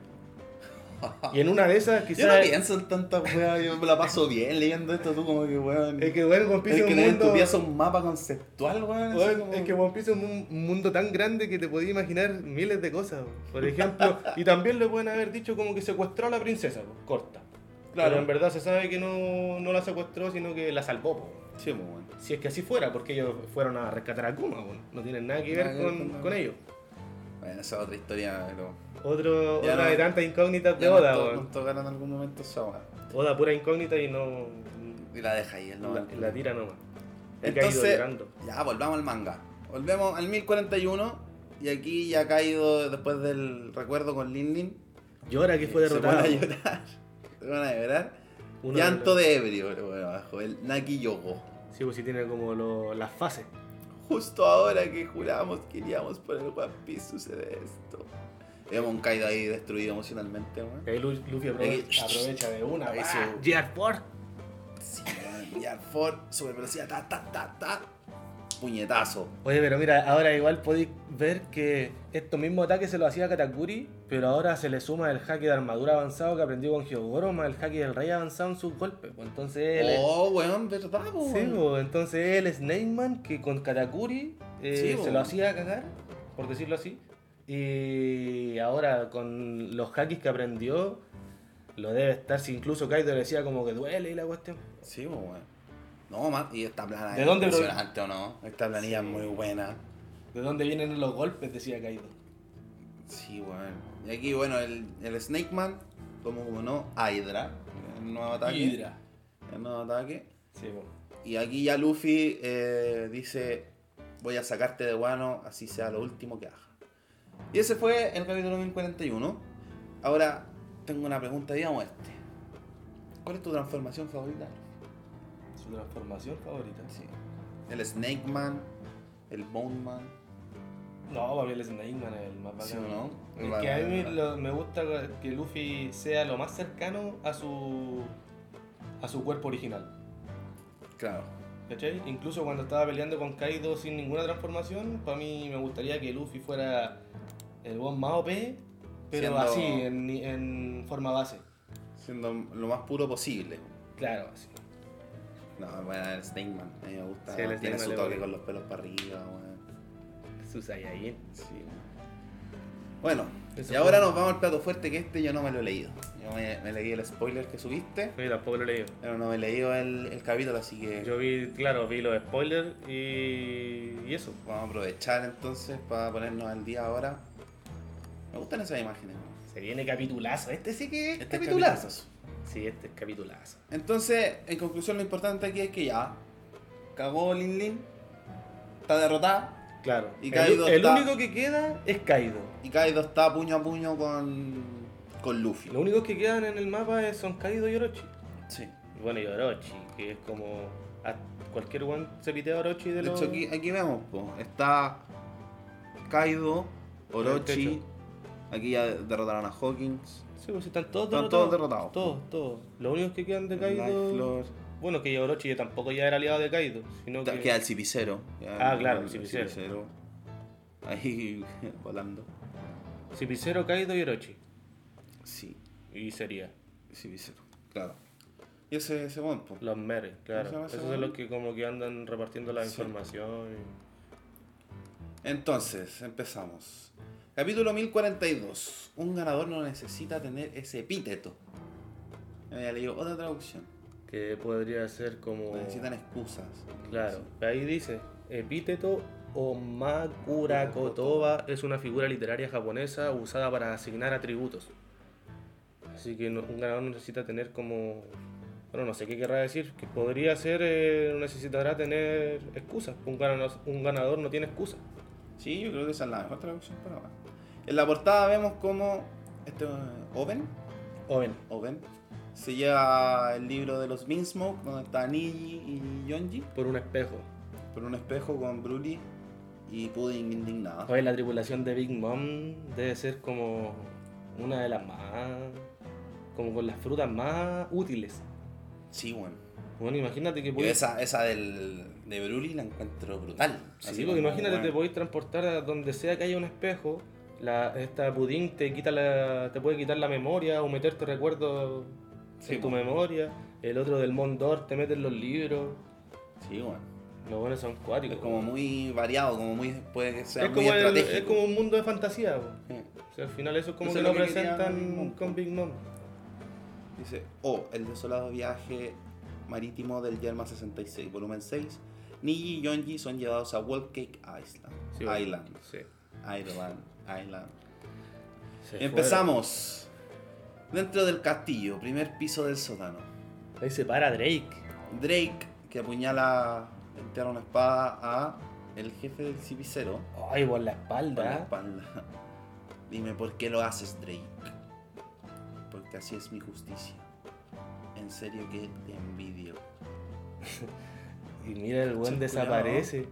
(laughs) Y en una de esas Yo quizá... no pienso en tantas weas, yo me la paso bien leyendo esto, tú como que weón. Es que bueno, One Piece Es es que un en tu mundo... un mapa conceptual, weón. Weón, como- Es que One Piece es un un mundo tan grande que te podías imaginar miles de cosas. Por ejemplo, (laughs) y también le pueden haber dicho como que secuestró a la princesa, po, corta. Claro. Pero en verdad se sabe que no, no la secuestró, sino que la salvó. po. Sí, weón. Si es que así fuera, porque ellos fueron a rescatar a Kuma, po. no tienen nada que ver Nada que ver con, con- con ellos. Bueno, esa es otra historia, pero. Otro, Ya otra no- de tantas incógnitas de Oda, weón. nos tocará en algún momento esa. Oda pura incógnita y no. Y la deja ahí, el la, 90. la tira nomás. Entonces, ya, volvamos al manga. Volvemos al 1041. Y aquí ya ha caído después del recuerdo con Lin Lin. Llora que fue Se derrotado. pone a llorar. (laughs) Se pone a llorar. Uno Llanto de de ebrio, weón, abajo. El Naki Yogo. Sí, pues sí tiene como lo- las fases. Justo ahora que juramos que iríamos por el One Piece sucede esto. Vemos un Kaido ahí destruido emocionalmente, weón. Ahí Lu- Luffy aprovecha de una. Ahí su- Gear 4. Sí, al Ford, super velocidad, ta, ta, ta, ta. Puñetazo. Oye, pero mira, ahora igual podéis ver que estos mismos ataques se lo hacía Katakuri, pero ahora se le suma el haki de armadura avanzado que aprendió con Hyogoro más el haki del rey avanzado en sus golpes. Pues entonces él es- Oh, weón, verdad, Sí, weón. pues, entonces él es Snakeman que con Katakuri eh, Sí, se lo hacía cagar, por decirlo así. Y ahora con los hakis que aprendió, lo debe estar, si incluso Kaido le decía como que duele y la cuestión. Sí, po, weón. No, man, y esta plana ¿De es dónde, bro? impresionante, ¿o no? Esta planilla es muy buena. ¿De dónde vienen los golpes? Decía Kaido. Sí, weón. Y aquí, bueno, el, el Snake Man, como, como no, Hydra. El nuevo ataque. El nuevo ataque. Sí, po. Y aquí ya Luffy eh, dice, voy a sacarte de guano, así sea lo último que haga. Y ese fue el capítulo 1041. Ahora tengo una pregunta de muerte. ¿Cuál es tu transformación favorita? Su transformación favorita. Sí. El Snake Man, el Bone Man. No, para mí el Snakeman es el más bacán. Sí, ¿no? Es que a mí lo- me gusta que Luffy sea lo más cercano a su a su cuerpo original. Claro. ¿Cachai? Incluso cuando estaba peleando con Kaido sin ninguna transformación, para mí me gustaría que Luffy fuera el boss más OP, pero Siendo- así, en, en forma base. Siendo lo más puro posible. Claro, así. No, bueno, el Snake Man. A mí me gusta. Sí, el Tiene su toque con los pelos para arriba, weón. Su Saiyajin. Sí. Bueno, Eso y ahora nos vamos al plato fuerte que este yo no me lo he leído. Yo me, me leí el spoiler que subiste, Yo tampoco lo he leído. pero no me he leído el, el capítulo, así que Yo vi, claro, vi los spoilers y, y eso. vamos a aprovechar entonces para ponernos al día ahora. Me gustan esas imágenes. Se viene capitulazo. Este sí que es Este es capitulazo. Sí, este es capitulazo. Entonces, en conclusión, lo importante aquí es que ya cagó Lin Lin. está derrotada. Claro. Y el, Kaido el está- único que queda es Kaido. Y Kaido está puño a puño con, con Luffy. Los únicos que quedan en el mapa son Kaido y Orochi. Sí. Y bueno, y Orochi, que es como. a- cualquier one se pitea a Orochi de De los. hecho, aquí, aquí vemos, po, está Kaido, Orochi. Aquí ya derrotaron a Hawkins. Sí, pues están todos Están derrotados. todos derrotados. Todos, todos. Los únicos que quedan de Kaido. Bueno, que Orochi tampoco ya era aliado de Kaido, sino que. Queda el Cipicero. Ah, claro, el Cipicero. Ahí (laughs) volando. Cipicero, Kaido y Orochi. Sí, Y sería. Cipicero. Claro. Y ese, ese buen, po. Los Mere, claro. ¿Cómo se llama ese Esos son los que como que andan repartiendo la Sí. información. Entonces, empezamos. Capítulo 1042. Un ganador no necesita tener ese epíteto. Me había leído otra traducción. que podría ser como. Necesitan excusas. Claro, ahí dice, epíteto Omakura Kotoba es una figura literaria japonesa usada para asignar atributos. Así que un ganador no necesita tener como... Bueno, no sé qué querrá decir, que podría ser, eh, no necesitará tener excusas. Un ganador, un ganador no tiene excusa. Sí, yo creo que esa es la mejor traducción para ahora. En la portada vemos como este Oven, Oven. Oven se lleva el libro de los Beansmoke, donde está Niji y Yonji, Por un espejo. por un espejo con Broly y Pudding indignado. Oye, la tripulación de Big Mom debe ser como una de las más... Como con las frutas más útiles. Sí, bueno. Bueno, imagínate que Yo podéis- esa, esa del, de Broly la encuentro brutal. Sí, Así porque imagínate, te bueno, podéis transportar a donde sea que haya un espejo. La, esta pudín te quita la, te puede quitar la memoria o meterte recuerdos Sí, en tu po. memoria. El otro del Mondor te mete en los libros. Sí, bueno. Los buenos son cuáticos. Es como muy variado, como muy. puede que sea es muy como, el- estratégico. es como un mundo de fantasía. Sí. O sea, al final eso es como Eso que lo que presentan con Big Mom. Dice, oh, el desolado viaje marítimo del Yerma 66, volumen 6. Niji y Yonji son llevados a World Cake Island. Sí, bueno, Island. Sí. Island. Island. Se empezamos. Dentro del castillo, primer piso del sótano. Ahí se para Drake. Drake, que apuñala, entierra una espada a el jefe del cipicero Ay, por la por la espalda. espalda. (laughs) Dime, ¿por qué lo haces, Drake? Porque así es mi justicia. En serio que te envidio. (laughs) Y mira, el buen desaparece.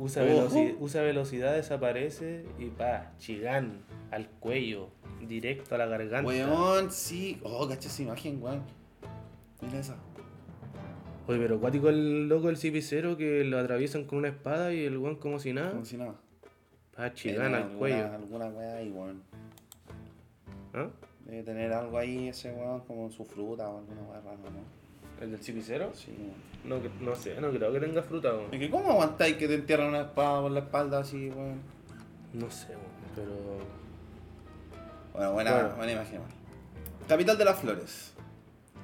Usa, veloci- usa velocidad, desaparece y pa, chigán, al cuello, directo a la garganta. Weón, sí. Oh, cacha esa imagen, weón. Mira esa. Oye, pero cuático el loco del cipicero que lo atraviesan con una espada y el weón como si nada. Como si nada. Pa, chigán Era al alguna- cuello. Alguna weá ahí, weón. ¿Ah? Debe tener algo ahí ese weón, como su fruta o alguna weá rara, ¿no? ¿El del cipicero? Sí. No, que- no sé, no creo que tenga fruta, weón. Es que, ¿cómo aguantáis que te entierran una espada por la espalda así, weón? No sé, weón, pero. Bueno, buena, Bueno. buena imagen, weón. Capital de las flores.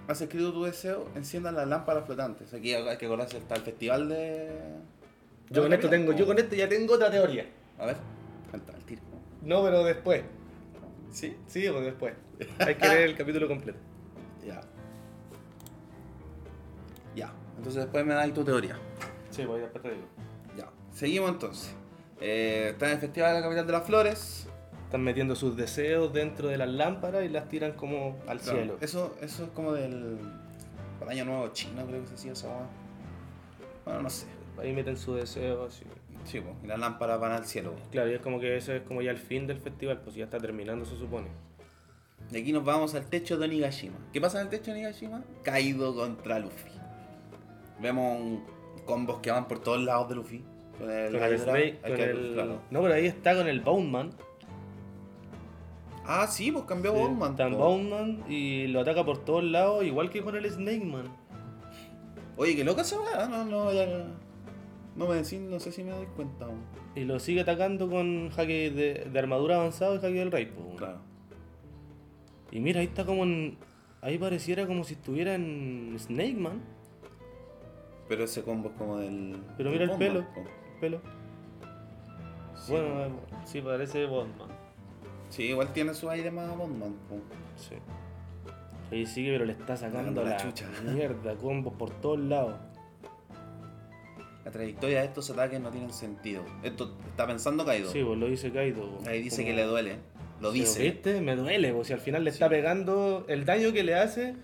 Has escrito tu deseo, enciendan las lámparas flotantes. Aquí hay que acordarse, está el festival de. Yo con esto tengo, yo con esto ya tengo otra teoría. A ver, cuenta el tiro. No, pero después. ¿Sí? Sí, o después. Hay que leer el capítulo completo. Ya. Ya. Entonces después me dais tu teoría. Sí, voy después te digo. Ya. Seguimos entonces. Eh, está en el Festival de la Capital de las Flores. Están metiendo sus deseos dentro de las lámparas y las tiran como al Claro, cielo. Eso, eso es como del. Para Año Nuevo Chino, creo que se hacía esa. Bueno, no sé. Ahí meten su deseo así. Sí, pues, y las lámparas van al cielo. Claro, y es como que eso es como ya el fin del festival, pues ya está terminando, se supone. Y aquí nos vamos al techo de Onigashima. ¿Qué pasa en el techo de Onigashima? Kaido contra Luffy. Vemos un- combos que van por todos lados de Luffy. Con el, Con el Snake, con el... claro. No, pero ahí está con el Boundman. Ah, sí, pues cambió Sí. Está en. Boundman y lo ataca por todos lados, igual que con el Snake Man. Oye, qué loca esa weá. No, no, ya. No me decís, no sé si me doy cuenta. aún. Y lo sigue atacando con jaque de, de armadura avanzado y jaque del rey. po. Claro. Y mira, ahí está como en... Ahí pareciera como si estuviera en Snake Man. Pero ese combo es como del. Pero mira el pelo. po. Pelo. Sí, bueno, eh, sí, parece Bondman. Sí, igual tiene su aire más Bondman. po. Sí. Ahí sigue, pero le está sacando la la, chucha. (laughs) mierda, combos por todos lados. La trayectoria de estos ataques no tienen sentido. Esto está pensando Kaido. Sí, pues lo dice Kaido. Ahí dice Como- que le duele. Lo Sí, dice. ¿Viste? Me duele, pues si al final le está pegando, el daño que le hace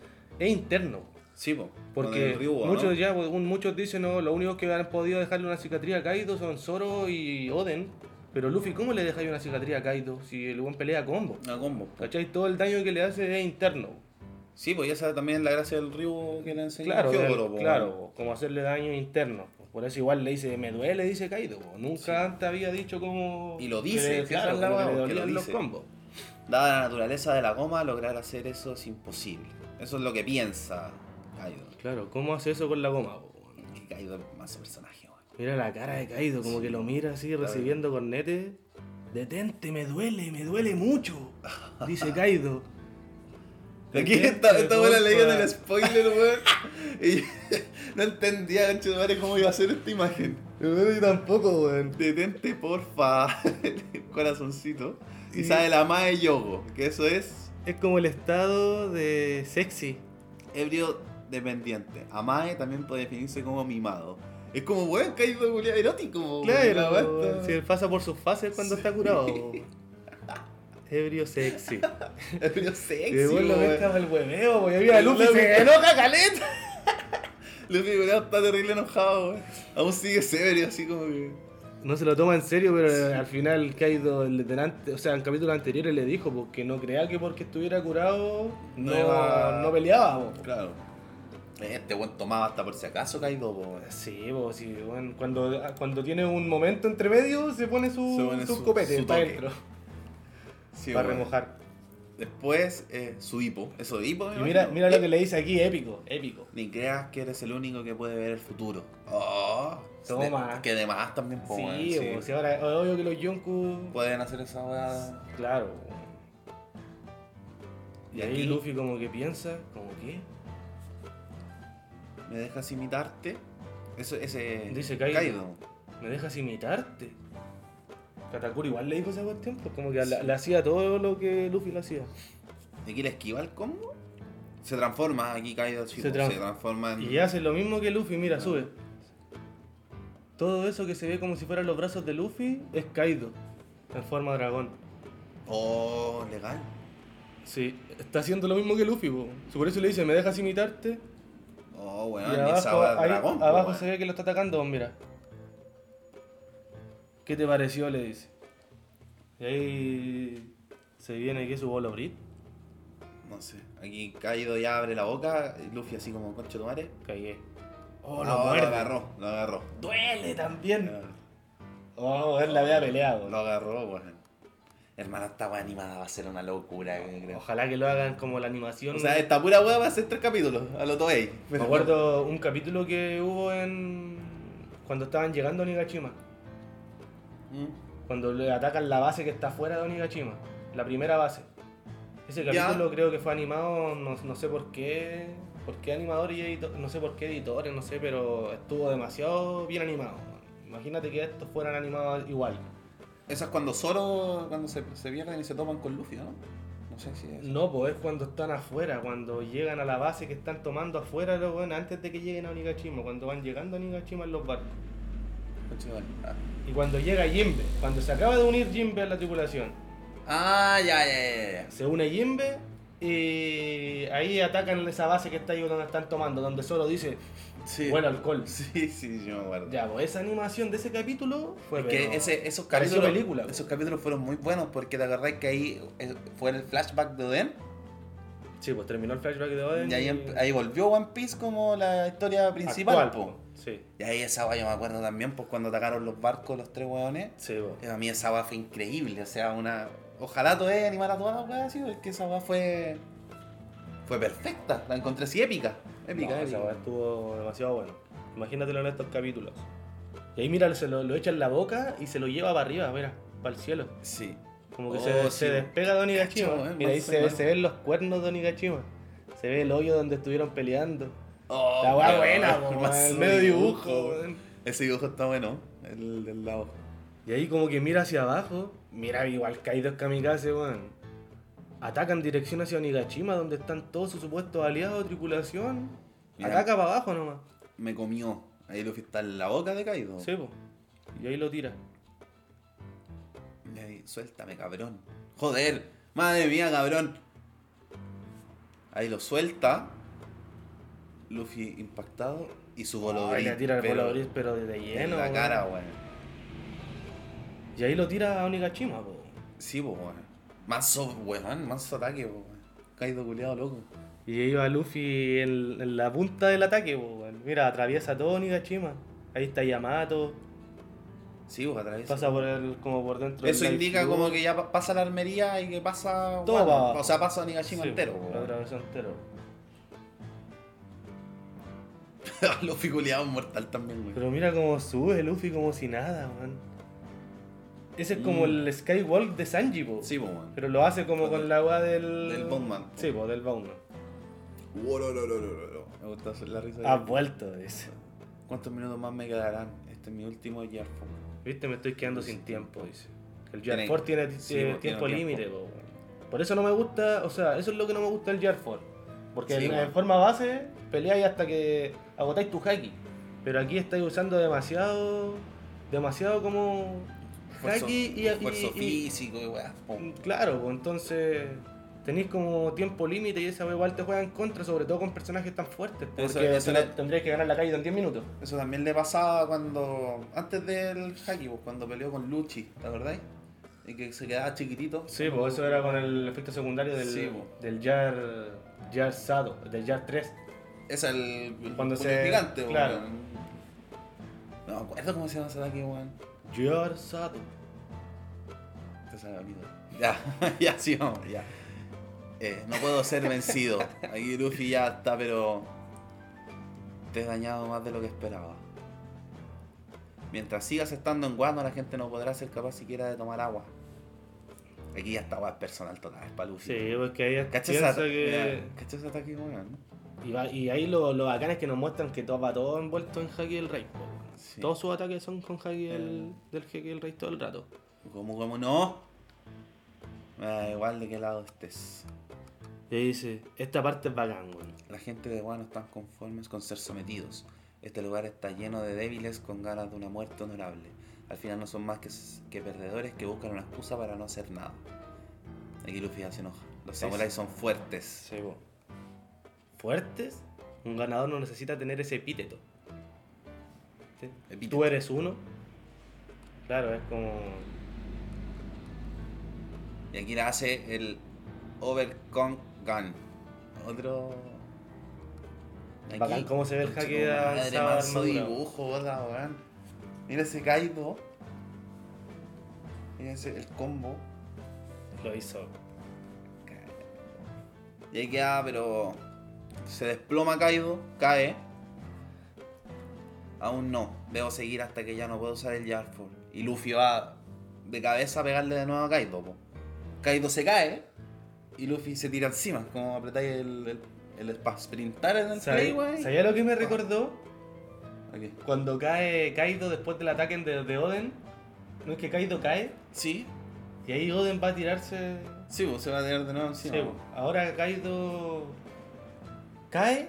es interno. Sí, po. Porque Ryuga, ¿no? muchos ya, pues, muchos dicen, no, los únicos que han podido dejarle una cicatriz a Kaido son Zoro y Oden. Pero Luffy, ¿cómo le dejáis una cicatriz a Kaido si el buen pelea a combo? Una combo. po. ¿Cachai? Todo el daño que le hace es interno. Sí, pues sabe también la gracia del Ryu que le enseñó Claro, Hyogoro, del- po. claro, como hacerle daño interno. Por eso igual le dice, me duele, dice Kaido. Nunca antes había dicho como... Y lo que dice, le- claro, que como que lo los combos. Dada la naturaleza de la goma, lograr hacer eso es imposible. Eso es lo que piensa Kaido. Claro, ¿cómo hace eso con la goma? Que Kaido es más personaje, weón. Mira la cara de Kaido, como que lo mira así recibiendo cornete. Detente, me duele, me duele mucho. Dice Kaido. (laughs) Aquí esta, esta buena porfa. leyendo el spoiler, weón. (laughs) Y (laughs) no entendía, gancho de madre, cómo iba a ser esta imagen. Yo tampoco, weón. Detente, porfa. Corazoncito. Y Y- sale la Mae Yogo, que eso es Es como el estado de sexy. ebrio dependiente. Amae también puede definirse como mimado. Es como, weón, Kaido culiao erótico, Claro, basta. si pasa por sus fases cuando está curado. (laughs) Ebrio sexy. Ebrio sexy, Y después lo ves el hueveo, güey. El Luffy se enoja caleta. Luffy, culiao, está terrible enojado, weón. Aún sigue serio, así como que. No se lo toma en serio, pero al final Kaido, el lieutenante, o sea, en capítulos anteriores le dijo porque no crea que porque estuviera curado no, No no peleaba. Claro. Este buen tomaba hasta por si acaso Kaido, po. Sí, sí, bueno, cuando, cuando tiene un momento entre medio se pone su, Se pone su su- copete su para toque. adentro, Sí, para remojar. Después, eh, su hipo. Eso de hipo, Y mira, mira lo que le dice aquí, épico, épico. Ni creas que eres el único que puede ver el futuro. Oh, Toma. de- que de más también, po, Sí, sí. ahora obvio que los Yonku, Pueden hacer esa weá. claro. Y, Y ahí aquí- Luffy como que piensa, como que, ¿Me dejas imitarte? Eso, ese. Dice Kaido. ¿me dejas imitarte? Katakuri igual le dijo esa cuestión, pues como que le, le hacía todo lo que Luffy le hacía. ¿De aquí le esquiva el combo? Se transforma aquí Kaido, chico. Se Se, trans- transforma en. Y hace lo mismo que Luffy, mira, sube. Todo eso que se ve como si fueran los brazos de Luffy es Kaido, en forma dragón. Oh, legal. Sí, está haciendo lo mismo que Luffy, po. por eso le dice, ¿me dejas imitarte? Oh, weón, esa abajo, weá ahí- dragón. po, abajo weón. se ve que lo está atacando, mira. ¿Qué te pareció? Le dice. Y ahí se viene que su bolo Brit. No sé. Aquí Kaido ya abre la boca. Luffy así como concho de madre. Cagué. Oh, lo lo agarró, lo agarró. Duele también. Oh, él la había peleado. Lo agarró, weón. Hermano, esta weá animada va a ser una locura, que creo. Ojalá que lo hagan como la animación. O sea, esta pura weá va a ser tres capítulos, a lo Toei. Me acuerdo un capítulo que hubo en. cuando estaban llegando a Onigashima. Mm. Cuando le atacan la base que está fuera de Onigashima. La primera base. Ese Ya. capítulo creo que fue animado, no, no sé por qué. por qué animadores y editores, no sé por qué editores, no sé, pero estuvo demasiado bien animado. Imagínate que estos fueran animados igual. Esa es cuando Zoro, cuando se, se pierden y se toman con Luffy, ¿no? No sé si es. No, pues es cuando están afuera, cuando llegan a la base que están tomando afuera los weones, antes de que lleguen a Onigashima, cuando van llegando a Onigashima en los barcos. Ah. Y cuando llega Jimbe, cuando se acaba de unir Jimbe a la tripulación, Ah, ya, ya, ya, ya. se une Jimbe y ahí atacan esa base que está ahí donde están tomando, donde solo dice Sí. huele alcohol. (laughs) Sí, sí, yo me acuerdo. Ya, pues esa animación de ese capítulo fue Es que ese, esos capítulos, película, esos capítulos fueron muy buenos porque te acordás que ahí eh, fue el flashback de Oden Sí, pues terminó el flashback de Oden. y ahí, ahí volvió One Piece como la historia principal. Actual, po. po. Sí, Y ahí esa weá yo me acuerdo también, pues cuando atacaron los barcos los tres weones. sí, po. eh, A mí esa weá fue increíble, o sea, una... Ojalá Toei animara todas las weas así, porque esa weá fue... Fue perfecta, la encontré así épica. Épica, No, épica. estuvo demasiado bueno. Imagínatelo en estos capítulos. Y ahí mira, se lo, lo echa en la boca y se lo lleva para arriba, mira, para el cielo. Sí. Como que Oh, se, sí, se despega de Onigashima. Cacho, Mira, ahí se, ve- se ven los cuernos de Onigashima. Se ve el hoyo donde estuvieron peleando. Oh, la weón, buena, weón, el medio dibujo. dibujo. Ese dibujo está bueno, el del lado. Y ahí como que mira hacia abajo, mira igual Kaido Kamikaze, weón. Atacan dirección hacia Onigashima, donde están todos sus supuestos aliados de tripulación. Mira. Ataca para abajo nomás. Me comió Ahí Luffy está en la boca de Kaido. Sí, po. Y ahí lo tira. Y ahí, suéltame, cabrón. Joder, madre mía, cabrón. Ahí lo suelta. Luffy impactado y su Ahí bolobrín. le tira el pero pero de en lleno. la weón. cara, weón. Y ahí lo tira a Onigashima, po. Sí, pues, weón. Manso, weón, manso ataque, weón. Kaido culiado loco. Y ahí va Luffy en, en la punta del ataque, weón. Mira, atraviesa todo Onigashima. Ahí está Yamato. Sí, pues atraviesa. Pasa por el, como por dentro Eso indica como que ya pa- pasa la armería y que pasa. Todo O sea, pasa Onigashima Sí, entero, Lo weón. atravesó entero. (laughs) Luffy culiado mortal también, weón. Pero mira cómo sube Luffy como si nada, weón. Ese es como Mm. el Skywalk de Sanji, po. Sí, weón. Pero lo hace como Con la weá del. del Bowman. Sí, pues del. Wow, lo, lo, lo. Me gusta hacer la risa. Ha de- vuelto, dice. ¿Cuántos minutos más me quedarán? Este es mi último Yarfo. Viste, me estoy quedando sin tiempo, dice. El Jar 4 tiene, sí, tiene tiempo límite, po. Por eso no me gusta, o sea, eso es lo que no me gusta del Jar 4. Porque Sí, en, weón. en forma base peleáis hasta que agotáis tu haki. Pero aquí estáis usando demasiado. demasiado como. Esfuerzo, haki y. y- esfuerzo y- físico y weá. pum. Claro, pues entonces tenéis como tiempo límite y esa wea igual te juega en contra, sobre todo con personajes tan fuertes. Porque Eso- eso te- le- tendrías que ganar la caída en 10 minutos. Eso también le pasaba cuando. Antes del Haki, pues, cuando peleó con Luchi, ¿te acordáis? Y que se quedaba chiquitito. Sí, pues eso era con el efecto secundario del, Sí, del Jar, Jar Sado, del Jar 3. Es el. el Cuando se- gigante, claro. weón. No me acuerdo cómo se llama ese ataque, weón. Sabe olvido. Ya, (laughs) ya, sí, vamos, ya. Eh, no puedo ser vencido. Aquí Luffy ya está, pero. Te he dañado más de lo que esperaba. Mientras sigas estando en Wano, la gente no podrá ser capaz siquiera de tomar agua. Aquí ya está es personal total, es para Luffy. Sí, pues que ahí ¿Cachai piensa ese, que... mira, ¿cachai ese ataque, weón? Y, va- y ahí lo, lo bacán es que nos muestran que todo va todo envuelto en Haki del Rey. Sí. Todos sus ataques son con Haki del, El- del Haki del Rey todo el rato. ¿Cómo, cómo no? Me da igual de qué lado estés. Y dice, esta parte es bacán, weón. La gente de Wano están conformes con ser sometidos. Este lugar está lleno de débiles con ganas de una muerte honorable. Al final no son más que, que perdedores que buscan una excusa para no hacer nada. Aquí Luffy ya se enoja. Los Sí, samuráis sí. son fuertes. Sí. ¿Fuertes? Un ganador no necesita tener ese epíteto. Tú eres uno. Claro, es como. Y aquí le hace el Overcon Gun. Otro. Aquí- Bacán cómo se ve el jaque de armadura. dibujo, boda, weón. Mira ese Kaido. Mira ese, el combo. Lo hizo. Y ahí queda, pero se desploma Kaido, cae. Aún no, debo seguir hasta que ya no puedo usar el Jarfall. Y Luffy va de cabeza a pegarle de nuevo a Kaido. po. Kaido se cae y Luffy se tira encima, como apretáis el, el, el para sprintar en el play, ¿Sabes wey. ¿Sabías lo que me recordó? Aquí. Cuando cae Kaido después del ataque de, de Oden. ¿No es que Kaido cae? Sí, Y ahí Oden va a tirarse. sí, se va a tirar de nuevo encima. Sí, ahora Kaido cae,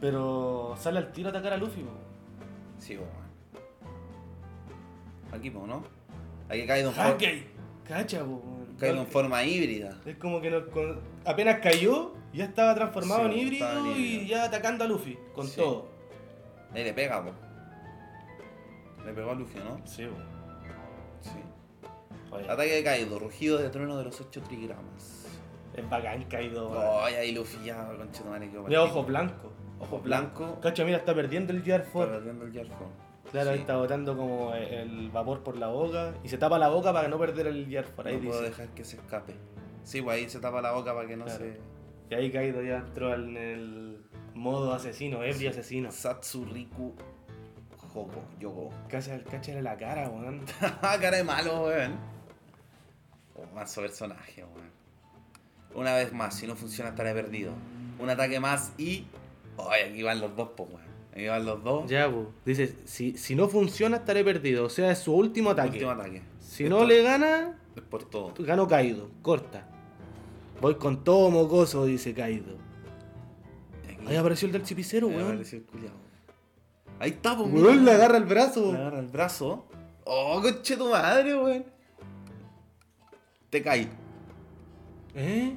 pero sale al tiro a atacar a Luffy. po. Sí, weón. Aquí, po, ¿no? Aquí Kaido en, for- Haki. Cacha, weón. Kaido en forma híbrida. Es como que no- con- apenas cayó, ya estaba transformado Sí, en híbrido estaba en híbrido. y ya atacando a Luffy con Sí. todo. Ahí le pega, po. Le pegó a Luffy, ¿no? Sí, po. Sí. Ataque de Kaido, rugido de trueno de los 8 trigramas. es bacán Kaido. weón. Ay, ahí Luffy ya, conchetumare, quedó Mira, partido. ojo blanco. Ojo blanco. Cacha, mira, está perdiendo el Gear Está 4. perdiendo el Jarfon. Claro, ahí Sí. está botando como el vapor por la boca y se tapa la boca para no perder el Gear 4. Ahí No puedo dejar que se escape. Sí, pues ahí se tapa la boca para que no Claro. se. Y ahí Kaido ya entró en el modo asesino, ebrio asesino. Satsuriku Hoko, Yogo. Cacha, cáchale la cara, weón. (laughs) Cara de malo, weón. Oh, manso personaje, weón. Una vez más, si no funciona estaré perdido. Un ataque más y. Ay, aquí van los dos, pues, weón. Aquí van los dos. Ya, pues. Dice, si, si no funciona estaré perdido. O sea, es su último ataque. Último ataque. Si Esto no le gana, Es por todo. gano Kaido. Corta. Voy con todo mocoso, dice Kaido. Ahí apareció el del chipicero, ahí weón. apareció el culiao. Ahí está, pues. Weón, mira. le agarra el brazo. Le agarra el brazo. Oh, conche tu madre, weón. Te caí. ¿Eh?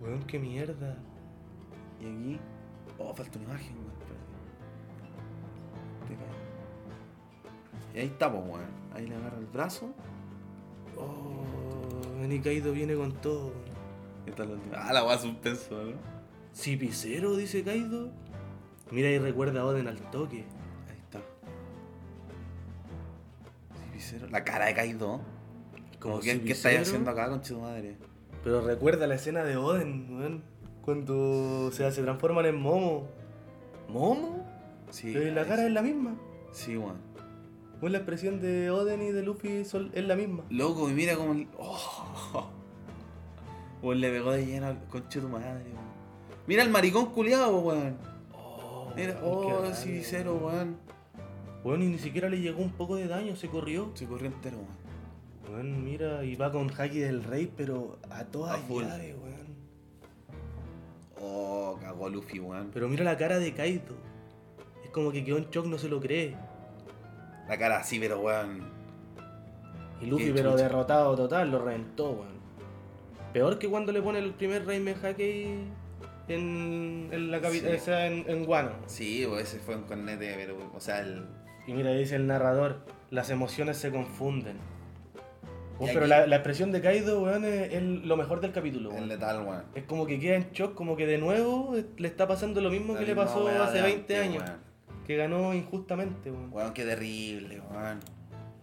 Weón, qué mierda. Y aquí. Oh, falta una imagen, weón. Y ahí está, pues, weón. Ahí le agarra el brazo. Oh, y Kaido viene con todo. ¿Qué tal la última? Ah, la weá suspenso, ¿no? Cipicero, dice Kaido. Mira y recuerda a Oden al toque. Ahí está. Cipicero. La cara de Kaido. Como que, ¿qué estáis haciendo acá, conche tu madre? Pero recuerda la escena de Oden, weón. Cuando o sea, se transforman en Momo. ¿Momo? Sí. Pero la cara es la misma. Sí, weón. Pues la expresión de Oden y de Luffy son- es la misma. Loco, y mira como. el- Oh. (laughs) Weón, le pegó de lleno al conche tu madre, weón. Mira el maricón culiado, weón. Oh, Mira, oh, sí, cero, weón. Weón, y ni siquiera le llegó un poco de daño, se corrió. Se corrió entero, weón. Weón, mira, y va con Haki del Rey, pero a todas llaves, weón. Oh, cagó Luffy, weón. Pero mira la cara de Kaido. Es como que quedó en shock, no se lo cree. La cara así, pero weón. Y Luffy, pero derrotado total, lo reventó, weón. Peor que cuando le pone el primer Raime Haki en, en la capital, Sí. o sea, en, en Wano. Sí, pues ese fue un cornete, pero. O sea, el. Y mira, dice el narrador, las emociones se confunden. Pero la, la expresión de Kaido, weón, es, es lo mejor del capítulo. Weón. letal, weón. Es como que queda en shock, como que de nuevo le está pasando lo mismo La que le pasó hace de 20 antes, años. weón. Que ganó injustamente, weón. Weón, qué terrible, weón.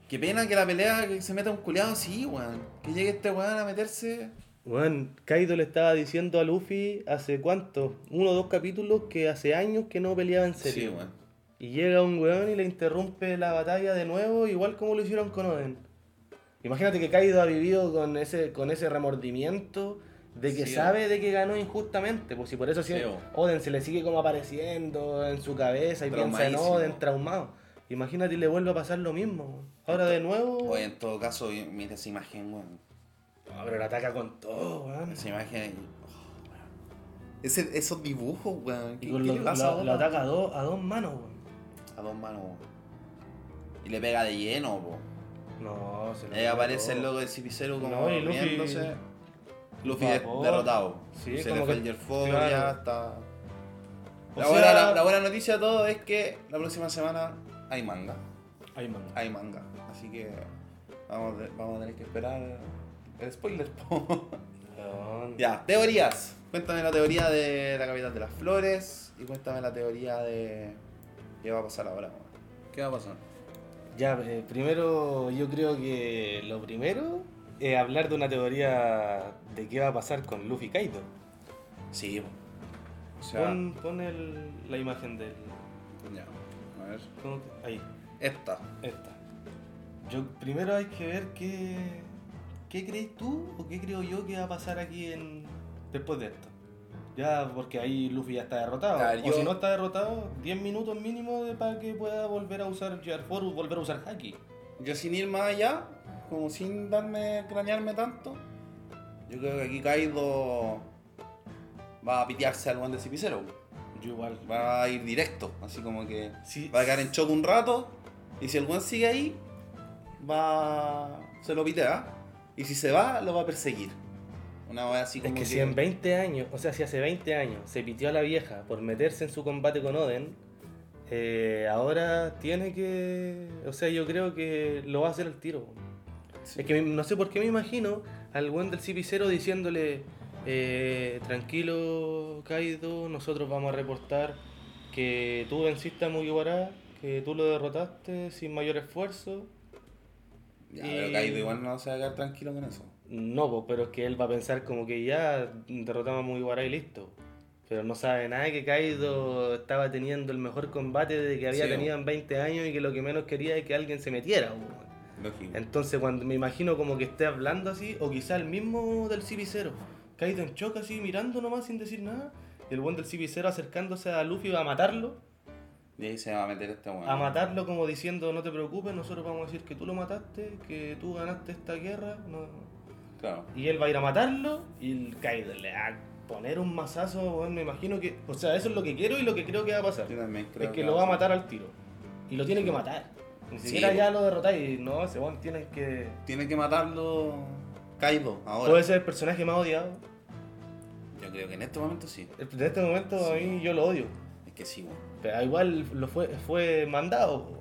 Qué pena que la pelea que se meta un culiado así, weón. Que llegue este weón a meterse. Weón, Kaido le estaba diciendo a Luffy hace cuánto, uno o dos capítulos que hace años que no peleaba en serio. Sí, weón. Y llega un weón y le interrumpe la batalla de nuevo, igual como lo hicieron con Oden. Imagínate que Kaido ha vivido con ese, con ese remordimiento de que Sí, sabe de que ganó injustamente, pues si por eso Sí, bo. Oden se le sigue como apareciendo en su cabeza y piensa en. Oden traumado. Imagínate y le vuelve a pasar lo mismo. weón. Ahora de nuevo. Oye, en todo caso, mira esa imagen, weón. No, pero le ataca con todo, weón. Esa imagen. oh, weón. Ese, esos dibujos, weón. ¿Qué, Y con qué lo, le pasa lo- ataca a dos, a dos manos, weón. A dos manos, weón. Y le pega de lleno, po. No, se lo Ahí pega aparece el logo de Cipicero como No, y Luffy- derrotado. Sí, se como le fue que- el claro. ya está. La, sea- buena, la, la buena noticia de todo es que la próxima semana hay manga. Ahí, man. Hay manga. Así que vamos, vamos a tener que esperar el spoiler. (laughs) ya, teorías. Cuéntame la teoría de la capital de las flores y cuéntame la teoría de qué va a pasar ahora. ¿Qué va a pasar? Ya, eh, primero yo creo que lo primero es hablar de una teoría de qué va a pasar con Luffy Kaido. Sí, o sea, Pon, pon el- la imagen del... ya, a ver. ¿cómo que- Ahí, Esta. esta. Yo, primero hay que ver qué, qué crees tú o qué creo yo que va a pasar aquí en, después de esto. Ya, porque ahí Luffy ya está derrotado. Ver, o yo- si no está derrotado, 10 minutos mínimo de, para que pueda volver a usar Gear Force, volver a usar Haki. Yo sin ir más allá, como sin darme, cranearme tanto, yo creo que aquí Kaido va a pitearse al buen de Cipicero. Yo igual. Va a ir directo, así como que Sí, va a quedar en shock un rato, y si el buen sigue ahí, va se lo pitea, y si se va, lo va a perseguir. Una vez así Es que si en 20 años, o sea, si hace 20 años se pitió a la vieja por meterse en su combate con Oden, eh, ahora tiene que. O sea, yo creo que lo va a hacer al tiro. Sí. Es que no sé por qué me imagino al buen del Cipicero diciéndole: eh, Tranquilo, Kaido, nosotros vamos a reportar que tú venciste a Mugiwara, que tú lo derrotaste sin mayor esfuerzo. Ya, y- pero Kaido igual no se va a quedar tranquilo con eso. No, pero es que él va a pensar como que ya derrotamos a Mugiwara y listo. Pero no sabe nada que Kaido estaba teniendo el mejor combate de que había Sí, tenido en 20 años y que lo que menos quería es que alguien se metiera. Lógico. Entonces cuando me imagino como que esté hablando así, o quizá el mismo del Cibicero, Kaido en choque así, mirando nomás sin decir nada, y el buen del Cibicero acercándose a Luffy a matarlo, Y ahí se va a meter este weón. a matarlo como diciendo no te preocupes, nosotros vamos a decir que tú lo mataste, que tú ganaste esta guerra, no, Claro. y él va a ir a matarlo y el Kaido le va a poner un mazazo, weón, me imagino que. O sea, eso es lo que quiero y lo que creo que va a pasar. Yo también creo Es que lo va a matar al tiro. Y lo tiene que matar. Ni Sí, siquiera ya lo derrotáis. No, ese weón tienen que. Tiene que matarlo Kaido ahora. Puede ser el personaje más odiado. Yo creo que en este momento sí. En este momento a Sí. mí yo lo odio. Es que sí, weón. Pero igual lo fue, fue mandado.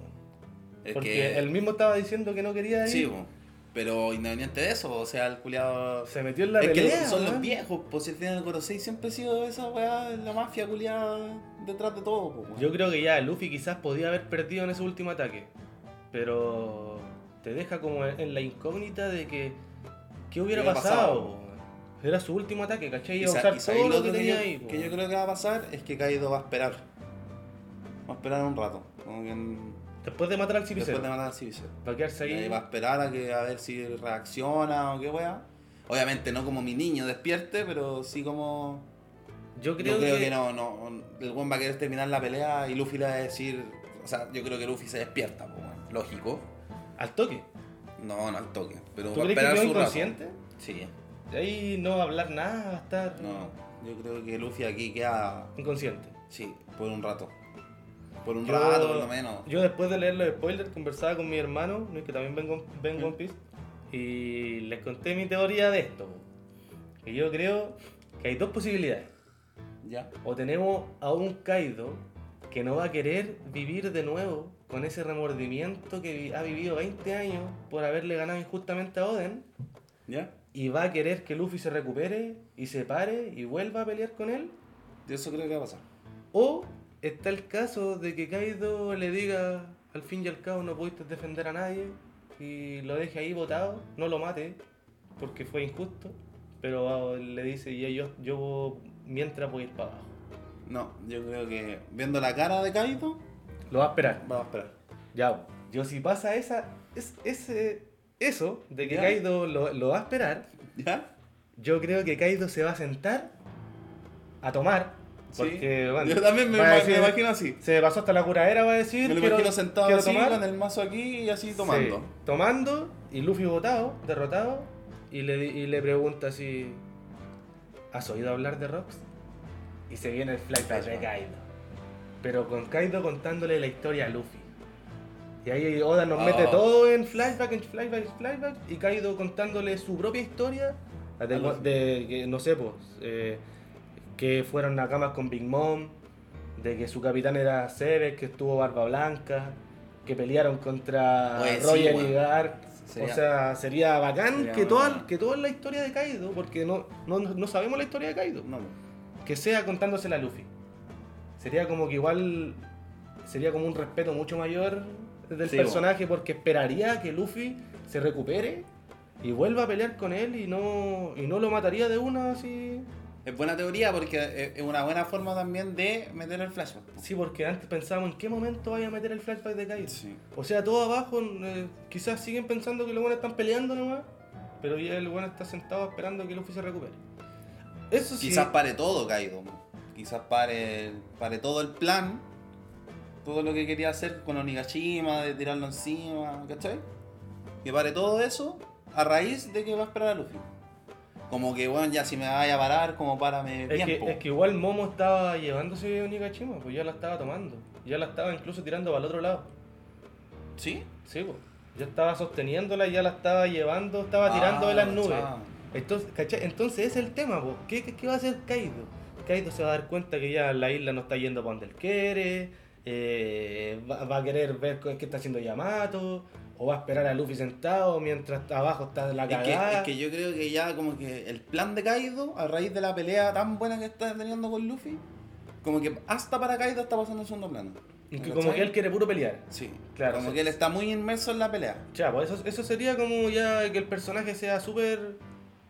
Es Porque que... él mismo estaba diciendo que no quería ir. Sí, weón. Pero independiente de eso, o sea, el culiado. Se metió en la Es que pelea. son weón. los viejos, pues si el final del Gorosei siempre ha sido esa weá, la mafia culiada detrás de todo, pues, weón. Yo creo que ya Luffy quizás podía haber perdido en ese último ataque. Pero te deja como en la incógnita de que. ¿Qué hubiera ¿Qué hubiera pasado? Era su último ataque, ¿cachai? Y Iba a sa- usar todo lo lo que tenía yo, ahí. po. que yo creo que va a pasar es que Kaido va a esperar. Va a esperar un rato. Como que en- Después de matar al después Cibicero. de matar a Cibicero. Va a quedarse ahí. va a esperar a, que, a ver si reacciona o qué weá. Obviamente no como mi niño despierte, pero sí como. Yo creo, yo creo que, que, no, no. El buen va a querer terminar la pelea y Luffy le va a decir. O sea, yo creo que Luffy se despierta, pues, weón. lógico. Al toque. No, no al toque. Pero ¿Tú va a crees que esperar quedó su rato. inconsciente? Sí. De ahí no va a hablar nada, va a estar No, yo creo que Luffy aquí queda. inconsciente. Sí, por un rato. Por un Yo- rato, por lo menos. Yo después de leer los spoilers conversaba con mi hermano, ¿no? que también ven, ven. One Piece, y les conté mi teoría de esto. Que yo creo que hay dos posibilidades. Ya. O tenemos a un Kaido que no va a querer vivir de nuevo con ese remordimiento que ha vivido 20 años por haberle ganado injustamente a Oden. ¿Ya? Y va a querer que Luffy se recupere y se pare y vuelva a pelear con él. Eso creo que va a pasar. O está el caso de que Kaido le diga, al fin y al cabo no pudiste defender a nadie y lo deje ahí botado, no lo mate porque fue injusto, pero le dice, ya yo, yo mientras voy a ir para abajo. No, yo creo que viendo la cara de Kaido, Lo va a esperar. va a esperar. Ya, yo si pasa esa, es, ese, eso de que Ya. Kaido lo, lo va a esperar, ¿Ya? yo creo que Kaido se va a sentar a tomar. Porque, Sí. bueno, Yo también me, imagino así. Se pasó hasta la curadera, va a decir. Me lo quiero- imagino sentado así, tomar. con el mazo aquí y así tomando. Sí, tomando y Luffy botado, derrotado, y le, y le pregunta así, ¿has oído hablar de Rocks? Y se viene el flashback de. Kaido. Pero con Kaido contándole la historia a Luffy. Y ahí Oda nos Oh. mete todo en flashback, en flashback, en flashback, y Kaido contándole su propia historia, de, de no sé, pues, eh, que fueron a camas con Big Mom, de que su capitán era Ceres, que estuvo Barba Blanca, que pelearon contra Oye, sí, Roger y. Garp. Sería- o sea, sería bacán sería que, toda, que toda la historia de Kaido, porque no, no, no sabemos la historia de Kaido, No, que sea contándosela a Luffy. Sería como que igual, sería como un respeto mucho mayor del Sí, personaje, porque esperaría que Luffy se recupere y vuelva a pelear con él y no, y no lo mataría de una así. Es buena teoría porque es una buena forma también de meter el flashback. Sí, porque antes pensábamos en qué momento vaya a meter el flashback de Kaido. Sí. O sea, todo abajo, eh, quizás siguen pensando que los buenos están peleando nomás, pero ya el bueno está sentado esperando que Luffy se recupere. Eso sí. Quizás pare todo Kaido. Quizás pare, pare todo el plan. Todo lo que quería hacer con Onigashima, de tirarlo encima, ¿cachai? Que pare todo eso a raíz de que va a esperar a Luffy. Como que, bueno, ya si me vaya a parar, como párame es, bien, que, es que igual Momo estaba llevándose Onigashima, pues ya la estaba tomando. Ya la estaba incluso tirando para el otro lado. ¿Sí? Sí, pues. Ya estaba sosteniéndola y ya la estaba llevando, estaba tirando de las Ah, nubes. chao. Entonces, ¿cachai? Entonces ese es el tema, po. ¿Qué, qué, qué va a hacer Kaido? Kaido se va a dar cuenta que ya la isla no está yendo para donde él quiere, eh, va, va a querer ver qué está haciendo Yamato, o va a esperar a Luffy sentado mientras abajo está la Es que, cagada. es que yo creo que ya como que el plan de Kaido, a raíz de la pelea tan buena que está teniendo con Luffy, como que hasta para Kaido está pasando en segundo plano. Y que como que él quiere puro pelear. Sí, Claro, Como sí. que él está muy inmerso en la pelea. Ya, pues eso, eso sería como ya que el personaje sea súper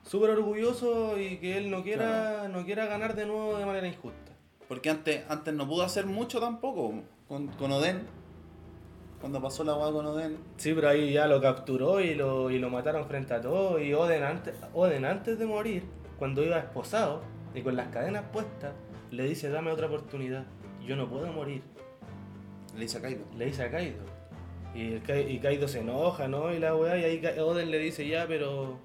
súper orgulloso y que él no quiera, no quiera ganar de nuevo de manera injusta. Porque antes, antes no pudo hacer mucho tampoco con, con Oden. Cuando pasó la hueá con Oden. Sí, pero ahí ya lo capturó y lo, y lo mataron frente a todos. Y Oden antes, Oden antes de morir, cuando iba esposado y con las cadenas puestas, le dice, dame otra oportunidad. Yo no puedo morir. Le dice a Kaido. Le dice a Kaido. Y, el y Kaido se enoja, ¿no? Y la weá, y ahí Oden le dice, ya, pero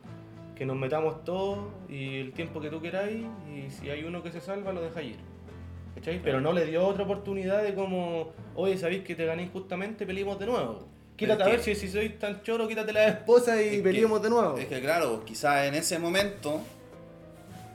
que nos metamos todos y el tiempo que tú queráis, y si hay uno que se salva, lo dejáis ir. ¿Cachai? Pero no le dio otra oportunidad de como, oye, sabéis que te gané injustamente, peleemos de nuevo. Quítate a ver si, si sois tan choro, quítate la esposa y peleemos de nuevo. Es que claro, quizás en ese momento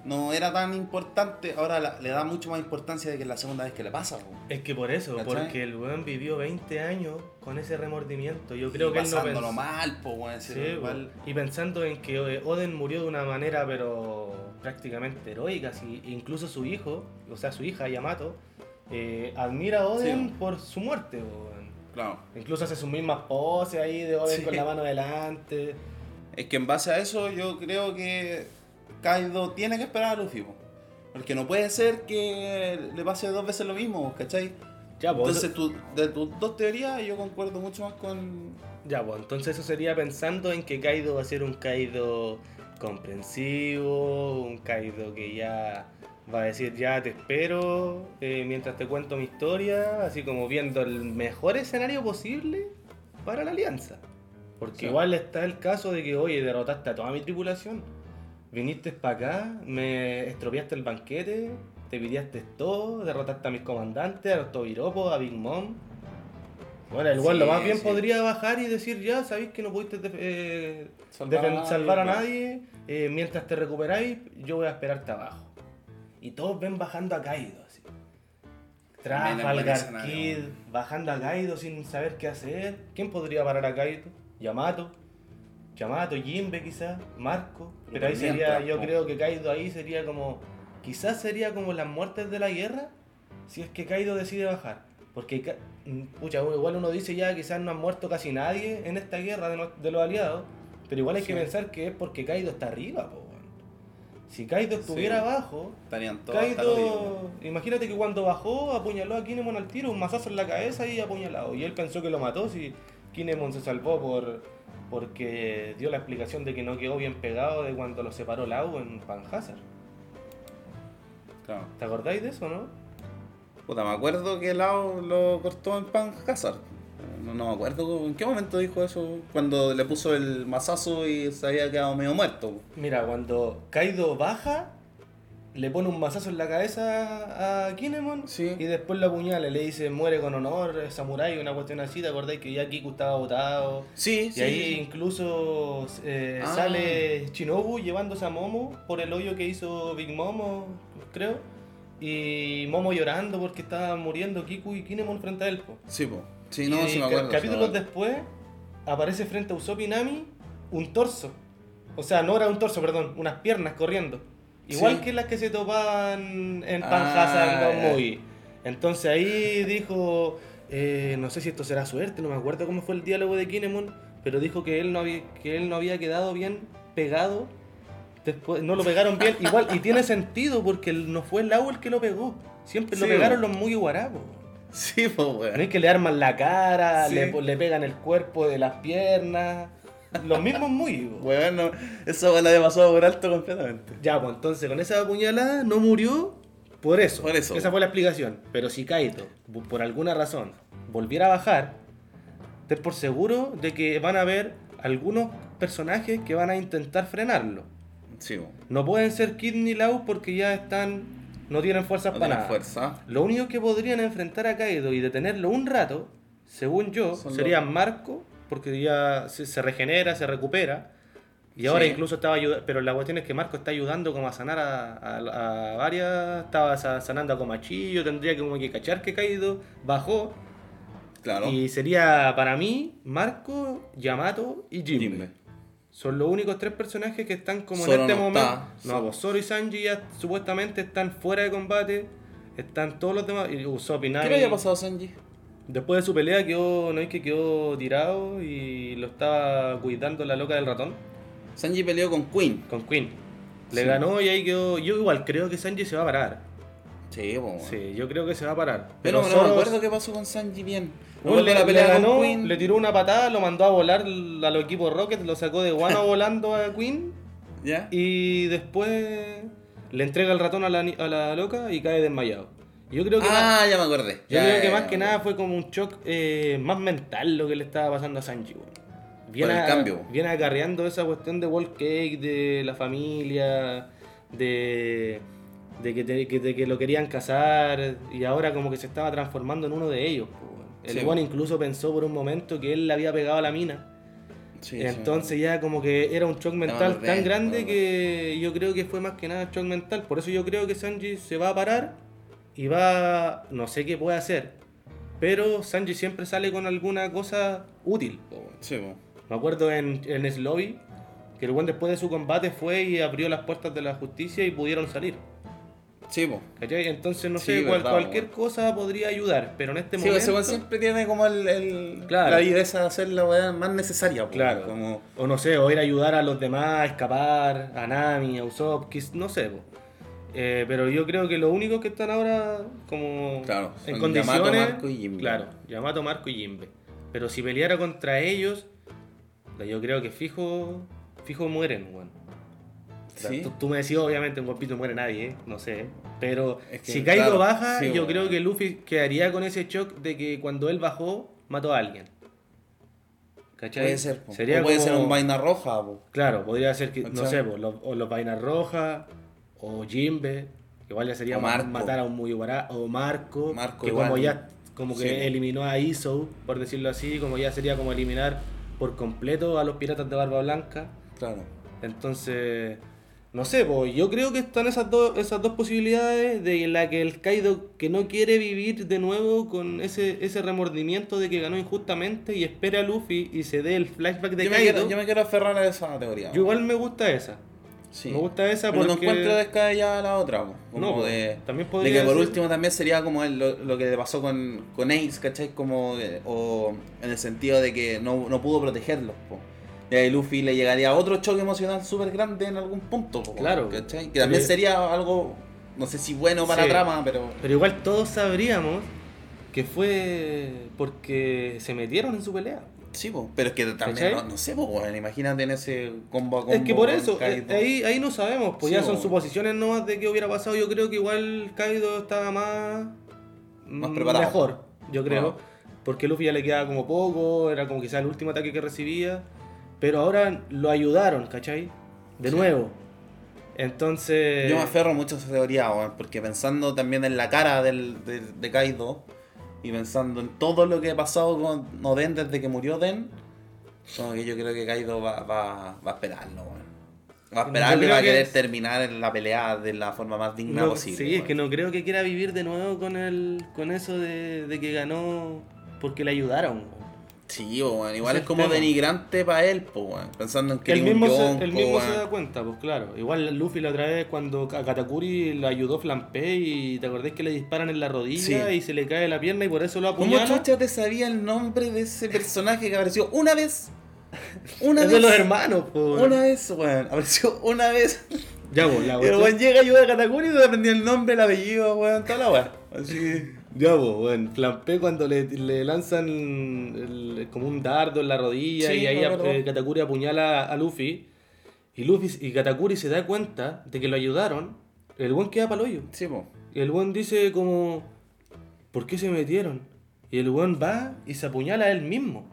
no era tan importante, ahora la- le da mucho más importancia de que es la segunda vez que le pasa. po. Es que por eso, ¿Cachai? porque el weón vivió 20 años con ese remordimiento. Yo creo Y que él no pensó. mal, po, weón, Sí, igual. Y pensando en que Oden murió de una manera pero prácticamente heroica, si incluso su hijo, o sea su hija Yamato, eh, admira a Oden Sí. por su muerte. weón. Claro. Incluso hace sus mismas poses ahí de Oden Sí. con la mano delante. Es que en base a eso yo creo que Kaido tiene que esperar a Luffy, po. Porque no puede ser que le pase dos veces lo mismo, ¿cachai? Ya, pues, Entonces, tú- de tus dos teorías, yo concuerdo mucho más con. Ya, pues entonces eso sería pensando en que Kaido va a ser un Kaido comprensivo, un Kaido que ya va a decir ya te espero eh, mientras te cuento mi historia, así como viendo el mejor escenario posible para la alianza. Porque Sí. igual está el caso de que, oye, derrotaste a toda mi tripulación, viniste para acá, me estropeaste el banquete, te pidiaste todo, derrotaste a mis comandantes, a los Tobiropos, a Big Mom. Bueno, igual Sí, lo más bien sí. podría bajar y decir, ya, sabéis que no pudiste eh, Salvar a nadie, salvar a claro. nadie, eh, mientras te recuperáis, yo voy a esperarte abajo. Y todos ven bajando a Kaido, así. Trafalgar. Kid, bajando a Kaido sin saber qué hacer. ¿Quién podría parar a Kaido? Yamato. Yamato, Jimbe quizás, Marco. Pero ahí sería, yo creo que Kaido ahí sería como, quizás sería como las muertes de la guerra, si es que Kaido decide bajar. Porque, pucha, igual uno dice ya quizás no han muerto casi nadie en esta guerra de, no- de los aliados, pero igual hay que pensar que es porque Kaido está arriba, po. Si Kaido estuviera Sí. abajo, Estarían todos. Kaido, imagínate que cuando bajó apuñaló a Kinemon al tiro, un mazazo en la cabeza y apuñalado. Y él pensó que lo mató si Kinemon se salvó por porque dio la explicación de que no quedó bien pegado de cuando lo separó Lau en Panhazard. Claro. ¿Te acordáis de eso, no? Puta, me acuerdo que Lao lo cortó en Pan Hazard. No, no me acuerdo en qué momento dijo eso. Cuando le puso el mazazo y se había quedado medio muerto. Mira, cuando Kaido baja, le pone un mazazo en la cabeza a Kinemon Sí. y después lo apuñala, le dice muere con honor, eh, samurái, una cuestión así, ¿te acordáis que ya Kiku estaba botado? Sí, Y ahí incluso eh, Ah. sale Shinobu llevándose a Momo por el hoyo que hizo Big Momo, creo. Y Momo llorando porque estaba muriendo Kiku y Kinemon frente a él. po. Sí, po. Sí, no, y sí me acuerdo. Capítulos sí me acuerdo. después aparece frente a Usopp y Nami un torso. O sea, no era un torso, perdón, unas piernas corriendo. Igual Sí. que las que se topaban en Ah, Panhazard en Movie. Entonces ahí dijo, eh, no sé si esto será suerte, no me acuerdo cómo fue el diálogo de Kinemon, pero dijo que él no había, que él no había quedado bien pegado. Después, no lo pegaron bien, (laughs) igual, y tiene sentido porque no fue el agua el que lo pegó. Siempre lo pegaron los muy guarapos. Sí, po, No weón. es que le arman la cara, Sí. le, le pegan el cuerpo de las piernas. Los mismos muy. bo. Weón, no, esa weón la había pasado por alto completamente. Ya, pues entonces con esa puñalada no murió por eso. Por eso. Esa fue la explicación. Pero si Kaito, por alguna razón, volviera a bajar, ten por seguro de que van a haber algunos personajes que van a intentar frenarlo. Sí. No pueden ser Kid ni Lau porque ya están. no tienen fuerzas No para tiene nada. fuerza. Lo único que podrían enfrentar a Kaido y detenerlo un rato, según yo, Son sería los- Marco, porque ya se, se regenera, se recupera. Y ahora Sí. incluso estaba ayudando, pero la cuestión es que Marco está ayudando como a sanar a, a- a varias, estaba sa- sanando a Comachillo, tendría que como que cachar que Kaido bajó. Claro. Y sería para mí Marco, Yamato y Jimbe. Jimbe. Son los únicos tres personajes que están como Zoro en este no momento. está. No, pues Zoro y Sanji ya supuestamente están fuera de combate. Están todos los demás. Y Usopp y ¿Qué le había pasado a Sanji? Después de su pelea quedó, no es que quedó tirado y lo estaba cuidando la loca del ratón Sanji peleó con Queen. con Queen. Le Sí. ganó y ahí quedó. Yo igual creo que Sanji se va a parar. Sí, yo creo que se va a parar. Pero, no me acuerdo qué pasó con Sanji bien. Bueno, le, ganó, con Queen. le tiró una patada, lo mandó a volar a los equipos Rocket, lo sacó de guano (laughs) volando a Queen ¿Ya? y después le entrega el ratón a la, ni- a la loca y cae desmayado. Yo creo que, más, Ah, ya me acordé. yo Ya, creo ya, que ya, más que nada fue como un shock eh, más mental lo que le estaba pasando a Sanji. weón. viene, el a- cambio. viene acarreando esa cuestión de wall cake, de la familia, de, de que, te- que, de que lo querían casar y ahora como que se estaba transformando en uno de ellos. El Sí, po. incluso pensó por un momento que él le había pegado a la mina. Sí, sí. Entonces ya como que era un shock mental tan grande que yo creo que fue más que nada shock mental. Por eso yo creo que Sanji se va a parar y va... No sé qué puede hacer. Pero Sanji siempre sale con alguna cosa útil. Sí, po. Me acuerdo en, en Slobby que el buen después de su combate fue y abrió las puertas de la justicia y pudieron salir. Sí, po. ¿Cachai? Entonces no Sí, sé, verdad, cualquier cosa podría ayudar, pero en este Sí, ese momento... weón siempre tiene como el, el- Claro. la viveza de hacer la weá más necesaria. po, Claro. Como, O no sé, o ir a ayudar a los demás a escapar, a Nami, a Usopp, no sé. po. Eh, pero yo creo que los únicos que están ahora como Claro, en condiciones... Yamato, Marco y Jinbe. Claro, Yamato, Marco y Jimbe. Pero si peleara contra ellos, yo creo que fijo, fijo mueren, weón. Sí. tú, tú me decías, obviamente, en no muere nadie, ¿eh? no sé. Pero Es que, si Kaido claro, baja, sí, yo bueno. creo que Luffy quedaría con ese shock de que cuando él bajó, mató a alguien. ¿Cachai? Puede ser. Sería o puede como- ser un vaina roja, po. Claro, podría ser que, no sé, los, o los vainas rojas, o Jimbe, que igual ya sería matar a un Mugiwara, o Marco, Marco que como ya como que Sí. eliminó a Iso, por decirlo así, como ya sería como eliminar por completo a los piratas de Barba Blanca. Claro. Entonces, no sé, pues yo creo que están esas dos, esas dos posibilidades de la que el Kaido que no quiere vivir de nuevo con ese, ese remordimiento de que ganó injustamente y espera a Luffy y se dé el flashback de Yo me, Kaido. quiero, yo me quiero aferrar a esa teoría. Yo igual me gusta esa. Sí. Me gusta esa Pero porque... no encuentro descabellada la otra. Como No, de, También de podría que por ser- último también sería como el- lo, lo que le pasó con, con Ace, ¿cachai? Como, eh, o en el sentido de que no, no pudo protegerlos. Po. Y ahí Luffy le llegaría otro choque emocional súper grande en algún punto. po, Claro. ¿cachai? Que también sería algo, no sé si bueno para Sí. la trama, pero... Pero igual todos sabríamos que fue porque se metieron en su pelea. Sí, po. pero es que también, no, no sé, po, imagínate en ese combo a combo. es que por eso, eh, ahí, ahí no sabemos, pues Sí, ya son po. suposiciones nomás de qué hubiera pasado. Yo creo que igual Kaido estaba más, Más mm, preparado. mejor, yo creo. Ah. Porque Luffy ya le quedaba como poco, era como quizás el último ataque que recibía. Pero ahora lo ayudaron, ¿cachai? De Sí. nuevo. Entonces. Yo me aferro mucho a esa teoría, porque pensando también en la cara del, de, de Kaido y pensando en todo lo que ha pasado con Oden desde que murió como que yo creo que Kaido va, va, va a esperarlo. Va a esperarlo y va a que querer es- terminar en la pelea de la forma más digna No, posible. sí, es que no creo que quiera vivir de nuevo con el, con eso de, de que ganó porque le ayudaron. Sí, weón, igual es como tema. denigrante para él, po, weón, pensando en que El era un mismo, se, el mismo se weón. da cuenta, pues claro. Igual Luffy la otra vez cuando a Katakuri lo ayudó Flampe y te acordás que le disparan en la rodilla Sí. y se le cae la pierna y por eso lo ¿Cómo apuñala. chucha te sabía el nombre de ese personaje que apareció una vez? Una (laughs) Es vez. de los hermanos, pues. Una vez, weón. Apareció una vez. Ya, la (laughs) el cuestión- weón llega, ayuda a Katakuri y se aprendió el nombre, el apellido, weón, toda la weón. Así. Ya, pues, bueno, Flampe cuando le, le lanzan el- como un dardo en la rodilla Sí, y ahí acuerdo. eh, Katakuri apuñala a Luffy y Luffy y Katakuri se da cuenta de que lo ayudaron, el buen queda para hoyo. Sí, po. Y el buen dice como, ¿por qué se metieron? Y el buen va y se apuñala a él mismo.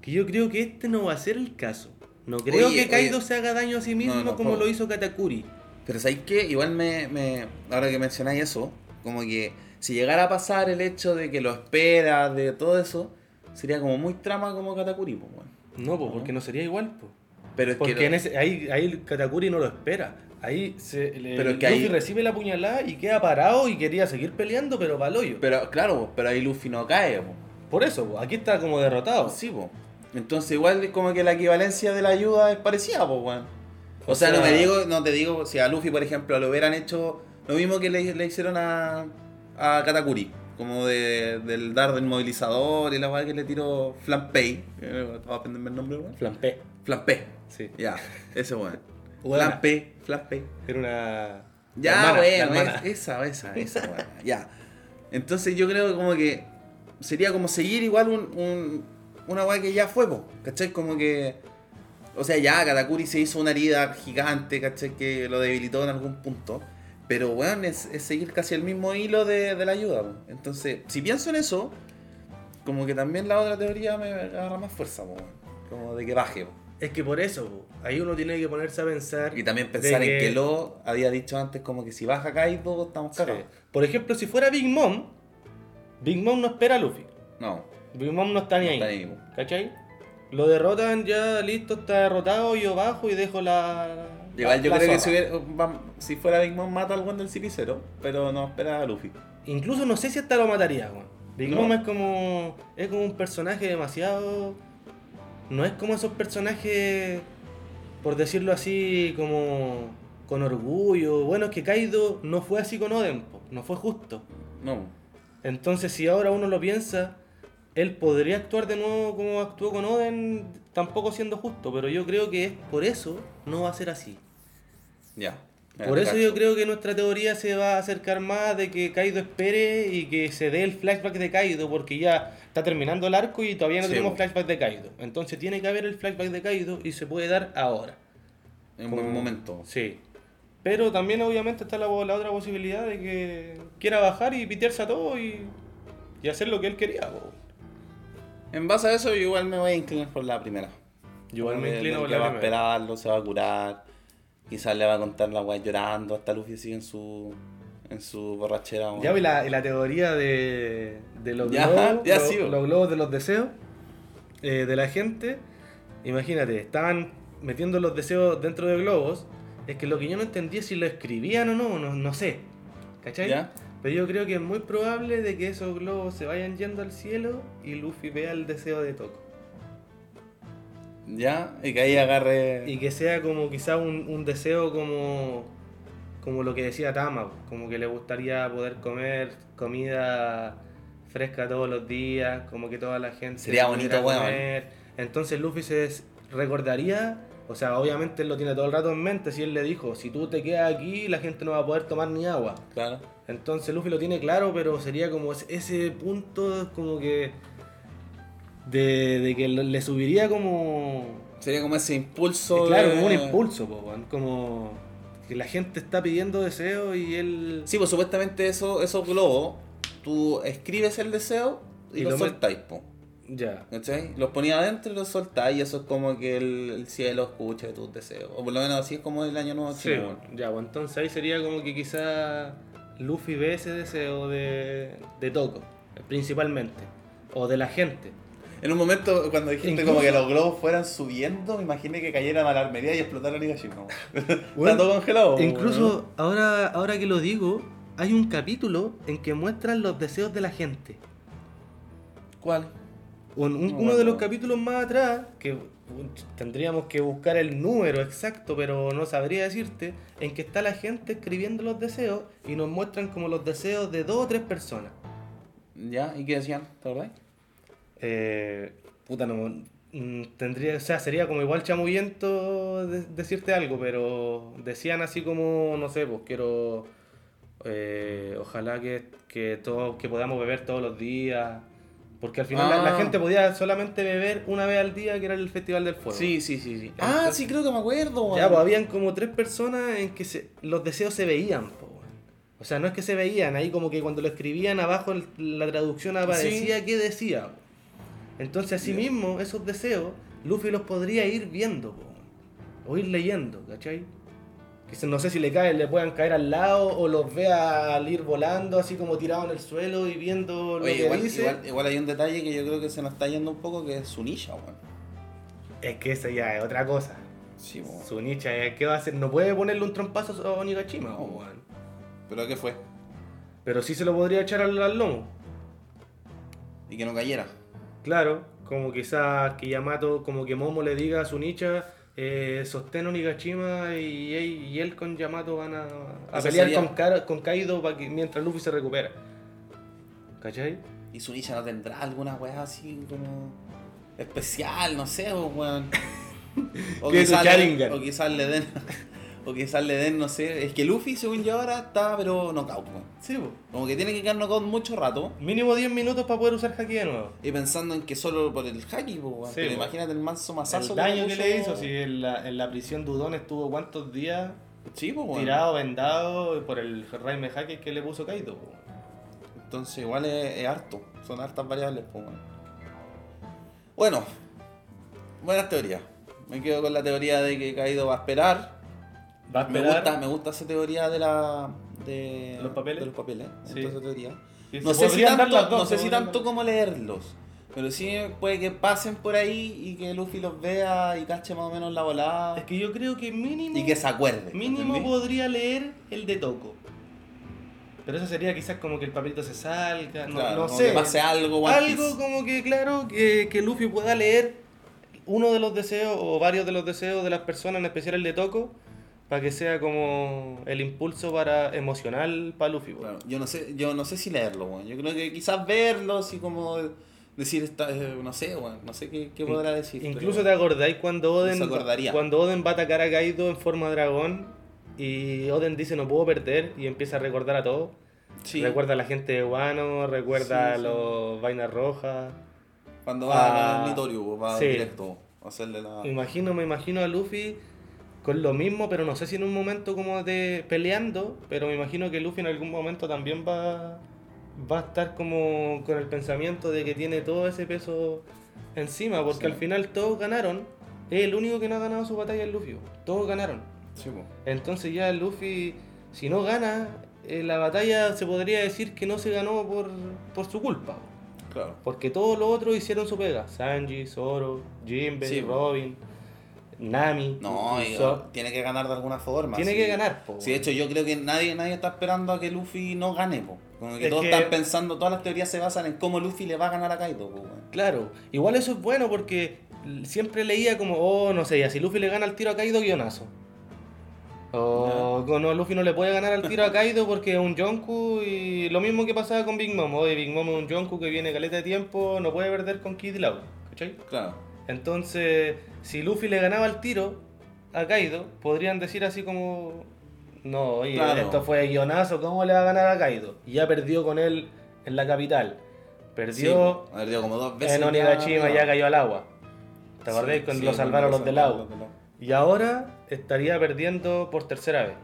Que yo creo que este no va a ser el caso. No creo Oye, que Kaido oye. se haga daño a sí mismo No, no, como po. lo hizo Katakuri. Pero ¿sabéis qué? Igual me, me. Ahora que mencionáis eso, como que si llegara a pasar el hecho de que lo espera, de todo eso, sería como muy trama como Katakuri, po, weón. No, pues No. porque no sería igual, pues. Pero es Porque que. en ese, ahí, ahí el Katakuri no lo espera. Ahí se, le, Pero es que Luffy ahí- recibe la puñalada y queda parado y quería seguir peleando, pero para hoyo. Pero claro, po, pero ahí Luffy no cae, po. Por eso, po, aquí está como derrotado. Sí, po. Entonces igual es como que la equivalencia de la ayuda es parecida, po, weón. O, O sea, no me digo, no te digo, si a Luffy, por ejemplo, lo hubieran hecho lo mismo que le, le hicieron a, a Katakuri, como de, del dardo inmovilizador y la weá que le tiró Flampei. Eh, ¿Vas a aprenderme el nombre, weón? Flampe. Flampei. Sí. Ya, ese weón. (laughs) Flampei. Era una. Ya, es- esa, esa, esa, weón. Ya. Entonces yo creo que como que sería como seguir igual un, un- una weá que ya fue, po, ¿cachai? Como que. O sea, ya Katakuri se hizo una herida gigante, ¿cachai? Que lo debilitó en algún punto. Pero, weón, es, es seguir casi el mismo hilo de, de la ayuda. Entonces, si pienso en eso, como que también la otra teoría me agarra más fuerza, weón. como de que baje. Es que por eso, po, ahí uno tiene que ponerse a pensar. Y también pensar en que Lo había dicho antes como que si baja Kaido estamos Sí. cagados. Por ejemplo, si fuera Big Mom, Big Mom no espera a Luffy. No, Big Mom no está ni no ahí. está ahí. ¿Cachai? Lo derrotan ya, listo, está derrotado, yo bajo y dejo la. Igual yo creo que si, hubiera- va- si fuera Big Mom mata al one del CP0, pero no espera a Luffy. Incluso no sé si hasta lo mataría, weón. Big No. Mom es como. es como un personaje demasiado. No es como esos personajes, por decirlo así, como. con orgullo. Bueno, es que Kaido no fue así con Oden, po, no fue justo. No. Entonces, si ahora uno lo piensa, él podría actuar de nuevo como actuó con Oden, tampoco siendo justo, pero yo creo que es por eso no va a ser así. Ya. Ya, Por eso cacho. yo creo que nuestra teoría se va a acercar más de que Kaido espere y que se dé el flashback de Kaido, porque ya está terminando el arco y todavía no Sí, tenemos flashback de Kaido. Entonces tiene que haber el flashback de Kaido y se puede dar ahora. En un buen como- momento. Sí. Pero también obviamente está la, la otra posibilidad de que quiera bajar y pitearse a todo y, y hacer lo que él quería. bo. En base a eso, yo igual me voy a inclinar por la primera. Yo igual me inclino por la va a primera. esperarlo, se va a curar. Quizás le va a contar la weá llorando. Hasta Luffy sigue en su, en su borrachera. weón. Ya, y la, y la teoría de, de los, Ya, globos, (laughs) ya los, globos de los deseos eh, de la gente. Imagínate, estaban metiendo los deseos dentro de globos. Es que lo que yo no entendí es si lo escribían o no, no, no sé. ¿Cachai? ¿Ya? Pero yo creo que es muy probable de que esos globos se vayan yendo al cielo y Luffy vea el deseo de Toko. ¿Ya? Y que ahí agarre. Y que sea como quizá un, un deseo como, como lo que decía Tama, como que le gustaría poder comer comida fresca todos los días, como que toda la gente Sería bonito, weón. comer. Entonces Luffy se recordaría, o sea, obviamente él lo tiene todo el rato en mente, si él le dijo, si tú te quedas aquí, la gente no va a poder tomar ni agua. Claro. Entonces Luffy lo tiene claro, pero sería como ese punto como que... De, de que le subiría como Sería como ese impulso. Claro, de- como un impulso, po, como que la gente está pidiendo deseo y él... Sí, pues supuestamente eso, esos globos, tú escribes el deseo y, Y los lo soltáis, po. Ya. ¿Cachai? Los ponía adentro y los soltáis y eso es como que el, el cielo escuche tus deseos. O por lo menos así es como el año nuevo Sí, chino. ya, pues entonces ahí sería como que quizá Luffy ve ese deseo de, de Toko, principalmente, o de la gente. En un momento, cuando dijiste Incluso- como que los globos fueran subiendo, me imaginé que cayeran a la armería y explotaran Higashima. weón. Bueno, (laughs) Está todo congelado. Incluso ahora, ahora que lo digo, hay un capítulo en que muestran los deseos de la gente. ¿Cuál? Un- un- No, uno de los capítulos más atrás, que tendríamos que buscar el número exacto, pero no sabría decirte, en que está la gente escribiendo los deseos y nos muestran como los deseos de dos o tres personas. ¿Ya? ¿Y qué decían? ¿Te acordás? Eh, puta, no. mm, Tendría, o sea, sería como igual chamullento de- decirte algo, pero decían así como, no sé, pues quiero. eh, ojalá que, que, todos, que podamos beber todos los días. Porque al final la, la Ah. gente podía solamente beber una vez al día, que era el Festival del Fuego. Sí, sí, sí, sí. Ah, sí, creo que me acuerdo. Ya, pues habían como tres personas en que se- los deseos se veían, po. O sea, no es que se veían, ahí como que cuando lo escribían abajo la traducción aparecía qué decía. Entonces, así Ya. mismo, esos deseos, Luffy los podría ir viendo, po, o ir leyendo, ¿cachai? Que no sé si le caen, le puedan caer al lado o los vea al ir volando así como tirado en el suelo y viendo lo Oye, que igual, dice. igual, igual hay un detalle que yo creo que se nos está yendo un poco, que es su nicha, weón. Es que esa ya es otra cosa. Sí, weón. Su nicha, ¿qué va a hacer? No puede ponerle un trompazo a Onigashima, No, weón. ¿Pero qué fue? Pero sí se lo podría echar al, al lomo. Y que no cayera. Claro, como quizás que Yamato, como que Momo le diga a su nicha, eh, sostén Onigashima y, él con Yamato van a, a Esa pelear sería- con, Kara- con Kaido para que, mientras Luffy se recupera. ¿Cachai? Y su nicha no tendrá alguna weá así como especial, no sé, (laughs) o weón. O ¿Qué es su quizás, Sharingan? o quizás le den, o quizás le den, no sé. Es que Luffy, según yo ahora, está pero knockout, weón. Sí, po. Como que tiene que quedar knockout mucho rato. Mínimo 10 minutos para poder usar Haki de nuevo. Y pensando en que solo por el haki, weón. Sí, Pero po. imagínate el manso masazo El daño que le hizo, si en la, en la prisión Dudón estuvo cuántos días Sí, pues, weón. tirado, vendado por el Raime Haki que le puso Kaido. po. Entonces igual es, es harto, son hartas variables, pues, weón. Bueno, buenas teorías. Me quedo con la teoría de que Kaido va a esperar. Va a Me gusta, me gusta esa teoría de la. de ¿Los papeles? De los papeles. Sí. teoría. No sé, si tanto, dos, no sé si tanto como leerlos. Pero sí puede que pasen por ahí y que Luffy los vea y cache más o menos la volada. Es que yo creo que mínimo. Y que se acuerde. Mínimo ¿entendí? podría leer el de Toco. Pero eso sería quizás como que el papelito se salga. No, Claro, no sé. que pase algo, Algo como que, claro, que, que Luffy pueda leer uno de los deseos o varios de los deseos de las personas, en especial el de Toco, para que sea como el impulso para emocional para Luffy. Claro, yo no sé, yo no sé si leerlo, weón. Yo creo que quizás verlos y como decir esta, eh, no sé, weón, no sé qué, qué podrá decir. Incluso pero- te acordáis cuando Oden, acordaría. cuando Oden va a atacar a Kaido en forma de dragón y Oden dice no puedo perder y empieza a recordar a todos. Sí, Recuerda a la gente de Wano, recuerda Sí, a los vainas rojas. cuando va Ah, con el Mitorio, va directo a hacerle la. Me imagino, me imagino a Luffy con lo mismo, pero no sé si en un momento como de peleando, pero me imagino que Luffy en algún momento también va, va a estar como con el pensamiento de que tiene todo ese peso encima, porque Sí. al final todos ganaron. Es el único que no ha ganado su batalla es Luffy. Todos ganaron. Sí. Entonces ya Luffy, si no gana, eh, la batalla se podría decir que no se ganó por, por su culpa. claro. Porque todos los otros hicieron su pega. Sanji, Zoro, Jinbe, Sí, po. Robin, Nami. No, Usopp. tiene que ganar de alguna forma. Tiene sí. que ganar, po. Sí, de hecho, yo creo que nadie, nadie está esperando a que Luffy no gane, po. Como que Es todos que- están pensando, todas las teorías se basan en cómo Luffy le va a ganar a Kaido, po. Claro, igual eso es bueno porque siempre leía como, oh, no sé, ya si Luffy le gana el tiro a Kaido, guionazo. O no. no, Luffy no le puede ganar al tiro a Kaido porque es un Yonku y lo mismo que pasaba con Big Mom. Oye, Big Mom es un Yonku que viene caleta de tiempo, no puede perder con Kid Law, ¿cachai? Claro. Entonces, si Luffy le ganaba el tiro a Kaido, podrían decir así como, no, oye, Claro. esto fue guionazo, ¿cómo le va a ganar a Kaido? Y ya perdió con él en la capital. Sí, Perdió. Ha perdido como dos veces. en Onigashima ya cayó al agua. ¿Te acordás Sí, cuando sí, lo salvaron los del agua? Y ahora estaría perdiendo por tercera vez.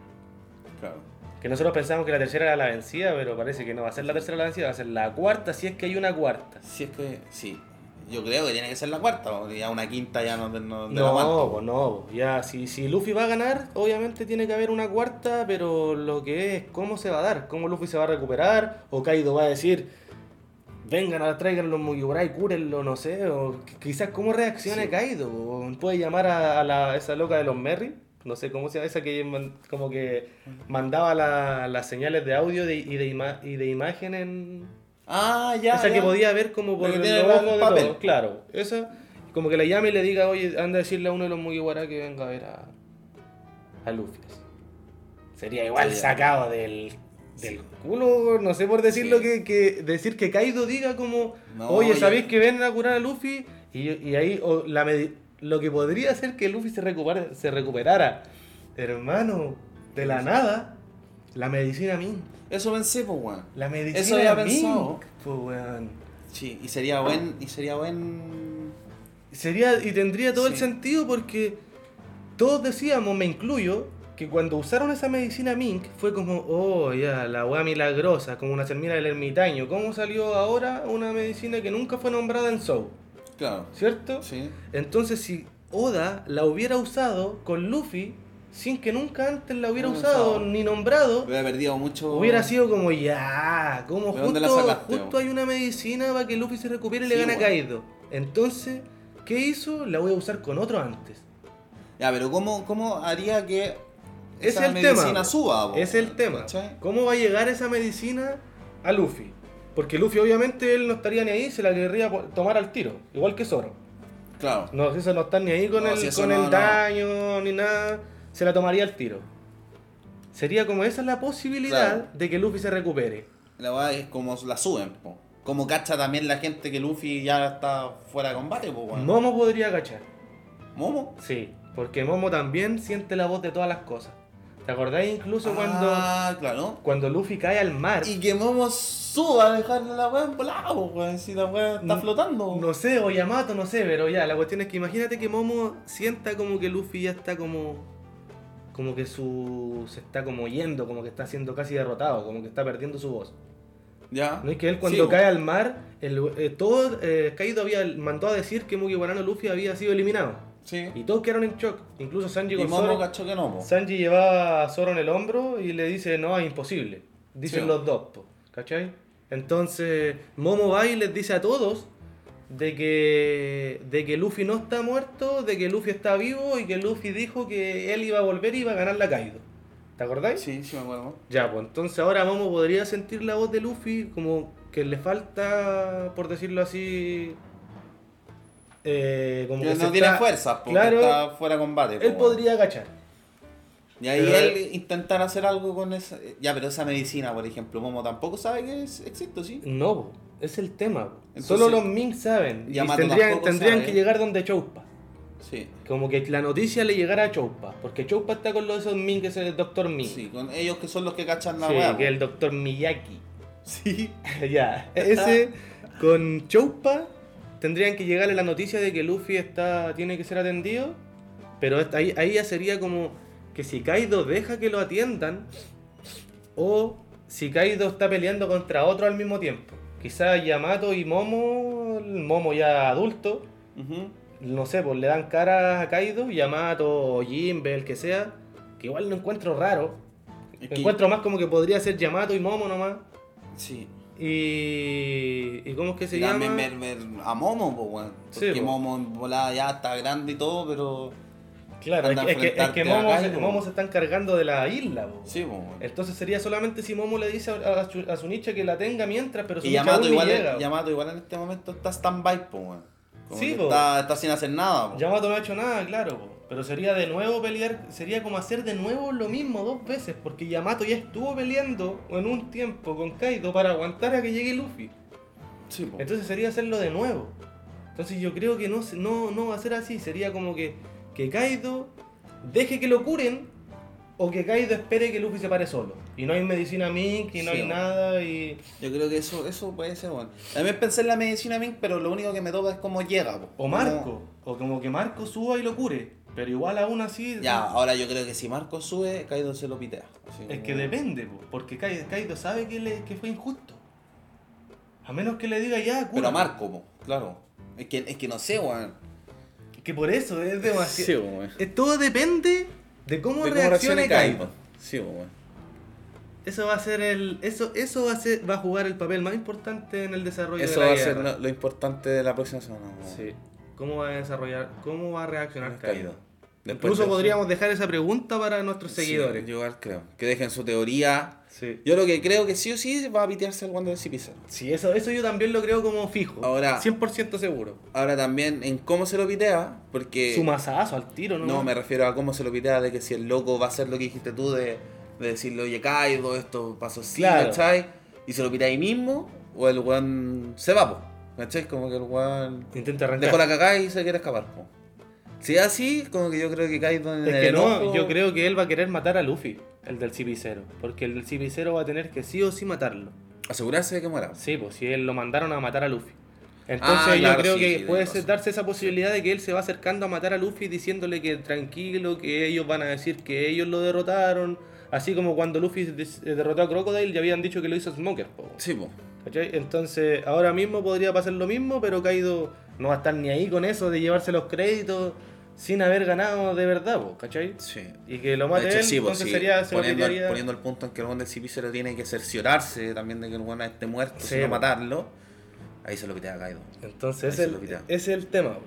Claro. Que nosotros pensamos que la tercera era la vencida, pero parece que no va a ser la tercera la vencida, va a ser la cuarta si es que hay una cuarta. Si es que, sí. Yo creo que tiene que ser la cuarta, porque ya una quinta ya no, no, no No, pues no, pues ya si, si Luffy va a ganar, obviamente tiene que haber una cuarta, pero lo que es cómo se va a dar, cómo Luffy se va a recuperar, o Kaido va a decir, vengan a traigan los Mugiwara cúrenlo, no sé, o qu- quizás cómo reaccione Sí. Kaido, o puede llamar a, a la, esa loca de los Merry, no sé cómo se llama, esa que como que mandaba la- las señales de audio de- y, de ima- y de imagen en, Ah, ya. esa que podía ver como por los ojos de papel. todos, claro. Esa, como que la llame y le diga, oye, anda a decirle a uno de los Mugiwara que venga a ver a, a Luffy. Sería igual sacado del, del culo, no sé por decirlo, Sí. que, que decir que Kaido diga como, No, oye, ¿sabéis que ven a curar a Luffy? Y, y ahí o la lo que podría hacer que Luffy se, recupere- se recuperara, hermano, de la nada, la medicina Mink. Eso pensé, pues, weón. La medicina Eso había Mink, pensado. pues, weón. Sí, y sería buen. Y sería buen. Sería y tendría todo el sentido porque todos decíamos, me incluyo, que cuando usaron esa medicina Mink fue como, oh, ya, la weá milagrosa, como una sermina del ermitaño. ¿Cómo salió ahora una medicina que nunca fue nombrada en Soul? Claro. ¿Cierto? Sí. Entonces, si Oda la hubiera usado con Luffy, sin que nunca antes la hubiera No, usado usado. ni nombrado, Hubiera perdido mucho. hubiera sido como, ya, como ¿De dónde la justo, sacaste, justo bo? hay una medicina para que Luffy se recupere y le Sí, gane a weón. Kaido. Entonces, ¿qué hizo? La voy a usar con otro antes. Ya, pero ¿cómo, cómo haría que esa es el medicina tema. suba? po, Es el tema. ¿Cachai? ¿Cómo va a llegar esa medicina a Luffy? Porque Luffy obviamente él no estaría ni ahí, se la querría tomar al tiro, igual que Zoro. Claro. No, eso no está ni ahí con No, el, si con no, el daño ni nada, se la tomaría al tiro. Sería como esa es la posibilidad Claro. de que Luffy se recupere. La verdad es como la suben, po. Como cacha también la gente que Luffy ya está fuera de combate, po. Momo podría agachar. ¿Momo? Sí, porque Momo también siente la voz de todas las cosas. ¿Te acordáis incluso cuando, Ah, claro. cuando Luffy cae al mar? Y que Momo suba a dejarle la weá en volado, weón. Si la weá está No- flotando. No sé, o Yamato, no sé, pero ya, la cuestión es que imagínate que Momo sienta como que Luffy ya está como. Como que su. se está como yendo, como que está siendo casi derrotado, como que está perdiendo su voz. Ya. ¿No es que él cuando Sí, cae al mar, el, eh, todo eh, Kaido había mandó a decir que Mugiwara no Luffy había sido eliminado. Sí. Y todos quedaron en shock. Incluso Sanji Y con Momo Zoro. cachó que no, po. Sanji llevaba a Zoro en el hombro y le dice, no, es imposible. Dicen Sí. los dos, po, ¿cachai? Entonces, Momo va y les dice a todos de que, de que Luffy no está muerto, de que Luffy está vivo y que Luffy dijo que él iba a volver y iba a ganar la Kaido. ¿Te acordáis? Sí, sí me acuerdo. Ya, pues entonces ahora Momo podría sentir la voz de Luffy como que le falta, por decirlo así, eh, como Que que no tiene está- fuerzas, porque Claro. está fuera de combate. Él podría agachar. Y ahí Pero él intentar hacer algo con esa. Ya, pero esa medicina, por ejemplo, Momo tampoco sabe que es- existe, ¿sí? No, es el tema. Entonces, Solo los Mink saben. Y Yamato tendrían, tendrían sabe. que llegar donde Choupa. Sí. Como que la noticia le llegara a Choupa. Porque Choupa está con los de esos Mink, que es el Dr. Mink. Sí, con ellos que son los que cachan la Sí, que es el Dr. Miyaki. Sí. (laughs) ya, ese con Choupa tendrían que llegarle la noticia de que Luffy está tiene que ser atendido, pero ahí, ahí ya sería como que si Kaido deja que lo atiendan o si Kaido está peleando contra otro al mismo tiempo. Quizás Yamato y Momo, el Momo ya adulto, Ujú. no sé, pues le dan cara a Kaido, Yamato o Jinbe, el que sea, que igual lo encuentro raro. Es que- Encuentro más como que podría ser Yamato y Momo nomás. Sí. Y, y ¿cómo es que se llama? ver a Momo, pues. Sí, Porque po. Momo ya está grande y todo, pero. Claro, es que, es que, es que enfrentarte a Momo, se. Momo se están cargando de la isla. Sí, weón. Entonces sería solamente si Momo le dice a, a, a Sunicha que la tenga mientras, pero Y Sunicha Yamato aún ni igual, llega. Yamato igual en este momento está stand-by, Sí, está, está sin hacer nada, po. Yamato no ha hecho nada, claro, pero sería de nuevo pelear, sería como hacer de nuevo lo mismo dos veces, porque Yamato ya estuvo peleando en un tiempo con Kaido para aguantar a que llegue Luffy. Sí. Entonces sería hacerlo de nuevo. Entonces yo creo que no, se- no, no va a ser así. Sería como que, que Kaido deje que lo curen o que Kaido espere que Luffy se pare solo. Y no hay medicina Mink y no Sí, hay bueno. nada y... Yo creo que eso, eso puede ser, bueno. También pensé en la medicina Mink, pero lo único que me toca es cómo llega, po. O Marco. O como que Marco suba y lo cure. Pero igual aún así... Ya, ahora yo creo que si Marco sube, Kaido se lo pitea. Así Es como- que depende, po, porque Kaido, sabe que, le, que fue injusto. A menos que le diga ya, Pero cura. Marco, po, claro. Es que, es que no sé, weón. Que por eso es demasiado... Todo depende de cómo, De reaccione, Kaido. Sí. Eso va a ser el. Eso, eso va a ser, va a jugar el papel más importante en el desarrollo Eso de la va a ser lo, lo importante de la próxima semana. Sí. ¿Cómo va a desarrollar, cómo va a reaccionar Kaido? Después Incluso de eso, podríamos dejar esa pregunta para nuestros sí, seguidores. yo creo. Que dejen su teoría. Sí. Yo lo que creo que sí o sí va a pitearse el Wander Cipicero. Sí, eso, eso yo también lo creo como fijo. Ahora- 100% seguro. Ahora también en cómo se lo pitea, porque... Su mazazo al tiro, ¿no? No, me refiero a cómo se lo pitea, de que si el loco va a hacer lo que dijiste tú, de, de decirle, oye, Kaido, esto pasó así, Claro. ¿cachai? Y se lo pitea ahí mismo, o el weón se va, ¿cachai? Como que el weón Intenta arrancar. dejó la cagada y se quiere escapar, po. Si es así, como que yo creo que Kaido en Es el que no, yo creo que él va a querer matar a Luffy, el del CP0. Porque el del CP0 va a tener que sí o sí matarlo. Asegurarse de que muera. Sí, pues si él lo mandaron a matar a Luffy. Entonces Ah, yo claro, creo sí, que sí, puede ser- darse esa posibilidad de que él se va acercando a matar a Luffy diciéndole que tranquilo, que ellos van a decir que ellos lo derrotaron. Así como cuando Luffy eh, derrotó a Crocodile ya habían dicho que lo hizo Smoker. po, Sí. ¿cachai? Entonces ahora mismo podría pasar lo mismo, pero Kaido no va a estar ni ahí con eso de llevarse los créditos sin haber ganado de verdad, ¿cachai? Sí. Y que lo De mate hecho, él, sí, entonces sí, sería, se lo poniendo, el, poniendo el punto en que el weón del Cipicero tiene que cerciorarse también de que el weón esté muerto, Sí, sino matarlo. Ahí se lo pitea a Kaido. Entonces ese se es lo el, tema.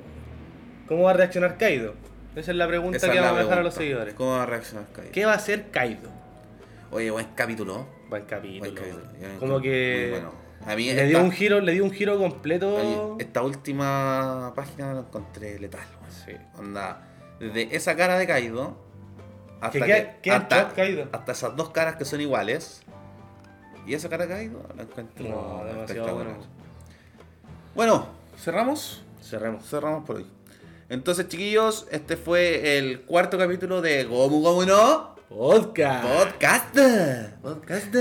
¿Cómo va a reaccionar Kaido? Esa es la pregunta Esa que vamos a dejar a los seguidores. ¿Cómo va a reaccionar Kaido? ¿Qué va a hacer Kaido? Oye, buen capítulo. Buen capítulo. Buen capítulo. Como que bueno. A mí le esta, dio un giro, le dio un giro completo. esta última página la encontré letal. Sí. Onda, desde esa cara de Kaido hasta, que- hasta, Kaido. hasta esas dos caras que son iguales. Y esa cara de Kaido la encuentro No, demasiado bueno. Bueno, cerramos. Cerremos. Cerramos por hoy. Entonces, chiquillos, este fue el cuarto capítulo de Gomu Gomu no Podcast. Podcast. Podcast.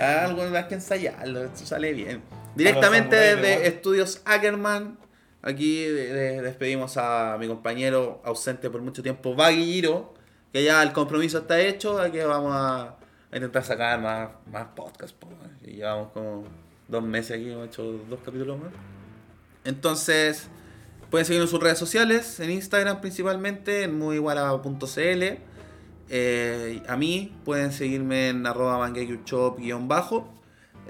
Algo más que ensayarlo, esto sale bien. Directamente desde. Estudios Ackerman. Aquí de- de- despedimos a mi compañero ausente por mucho tiempo, Vaguiro. Que ya el compromiso está hecho, aquí vamos a, intentar sacar más, más podcasts. Y llevamos como dos meses aquí, hemos hecho dos capítulos más. Entonces, pueden seguirnos en sus redes sociales, en Instagram principalmente, en muyguara.cl. Eh, a mí pueden seguirme en arroba mangekyushop-bajo.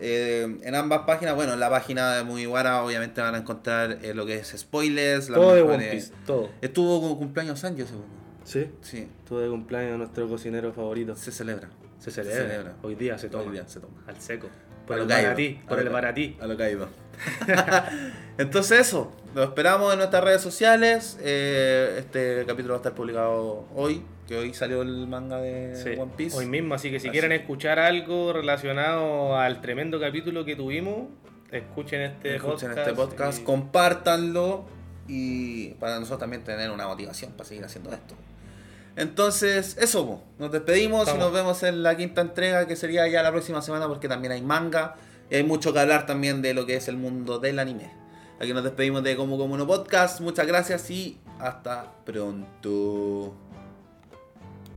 Eh, en ambas páginas, bueno, en la página de Mugiwara obviamente van a encontrar eh, lo que es spoilers. Todo de One Piece, todo. Estuvo como cumpleaños Sanji poco. ¿Sí? Sí, Todo de cumpleaños nuestro cocinero favorito. se celebra. Se celebra. celebra. Hoy día se toma. Hoy día se toma. Al seco. Por A el baratí. A Por lo el baratí. A lo caído. (laughs) Entonces eso, lo esperamos en nuestras redes sociales. Eh, este capítulo va a estar publicado hoy, que hoy salió el manga de Sí, One Piece. Hoy mismo, así que si Así quieren escuchar algo relacionado al tremendo capítulo que tuvimos, escuchen este Escuchen podcast. este podcast, y- compártanlo y para nosotros también tener una motivación para seguir haciendo esto. Entonces, eso, nos despedimos y nos vemos en la quinta entrega, que sería ya la próxima semana, porque también hay manga y hay mucho que hablar también de lo que es el mundo del anime. Aquí nos despedimos de Como Como No Podcast. Muchas gracias y hasta pronto.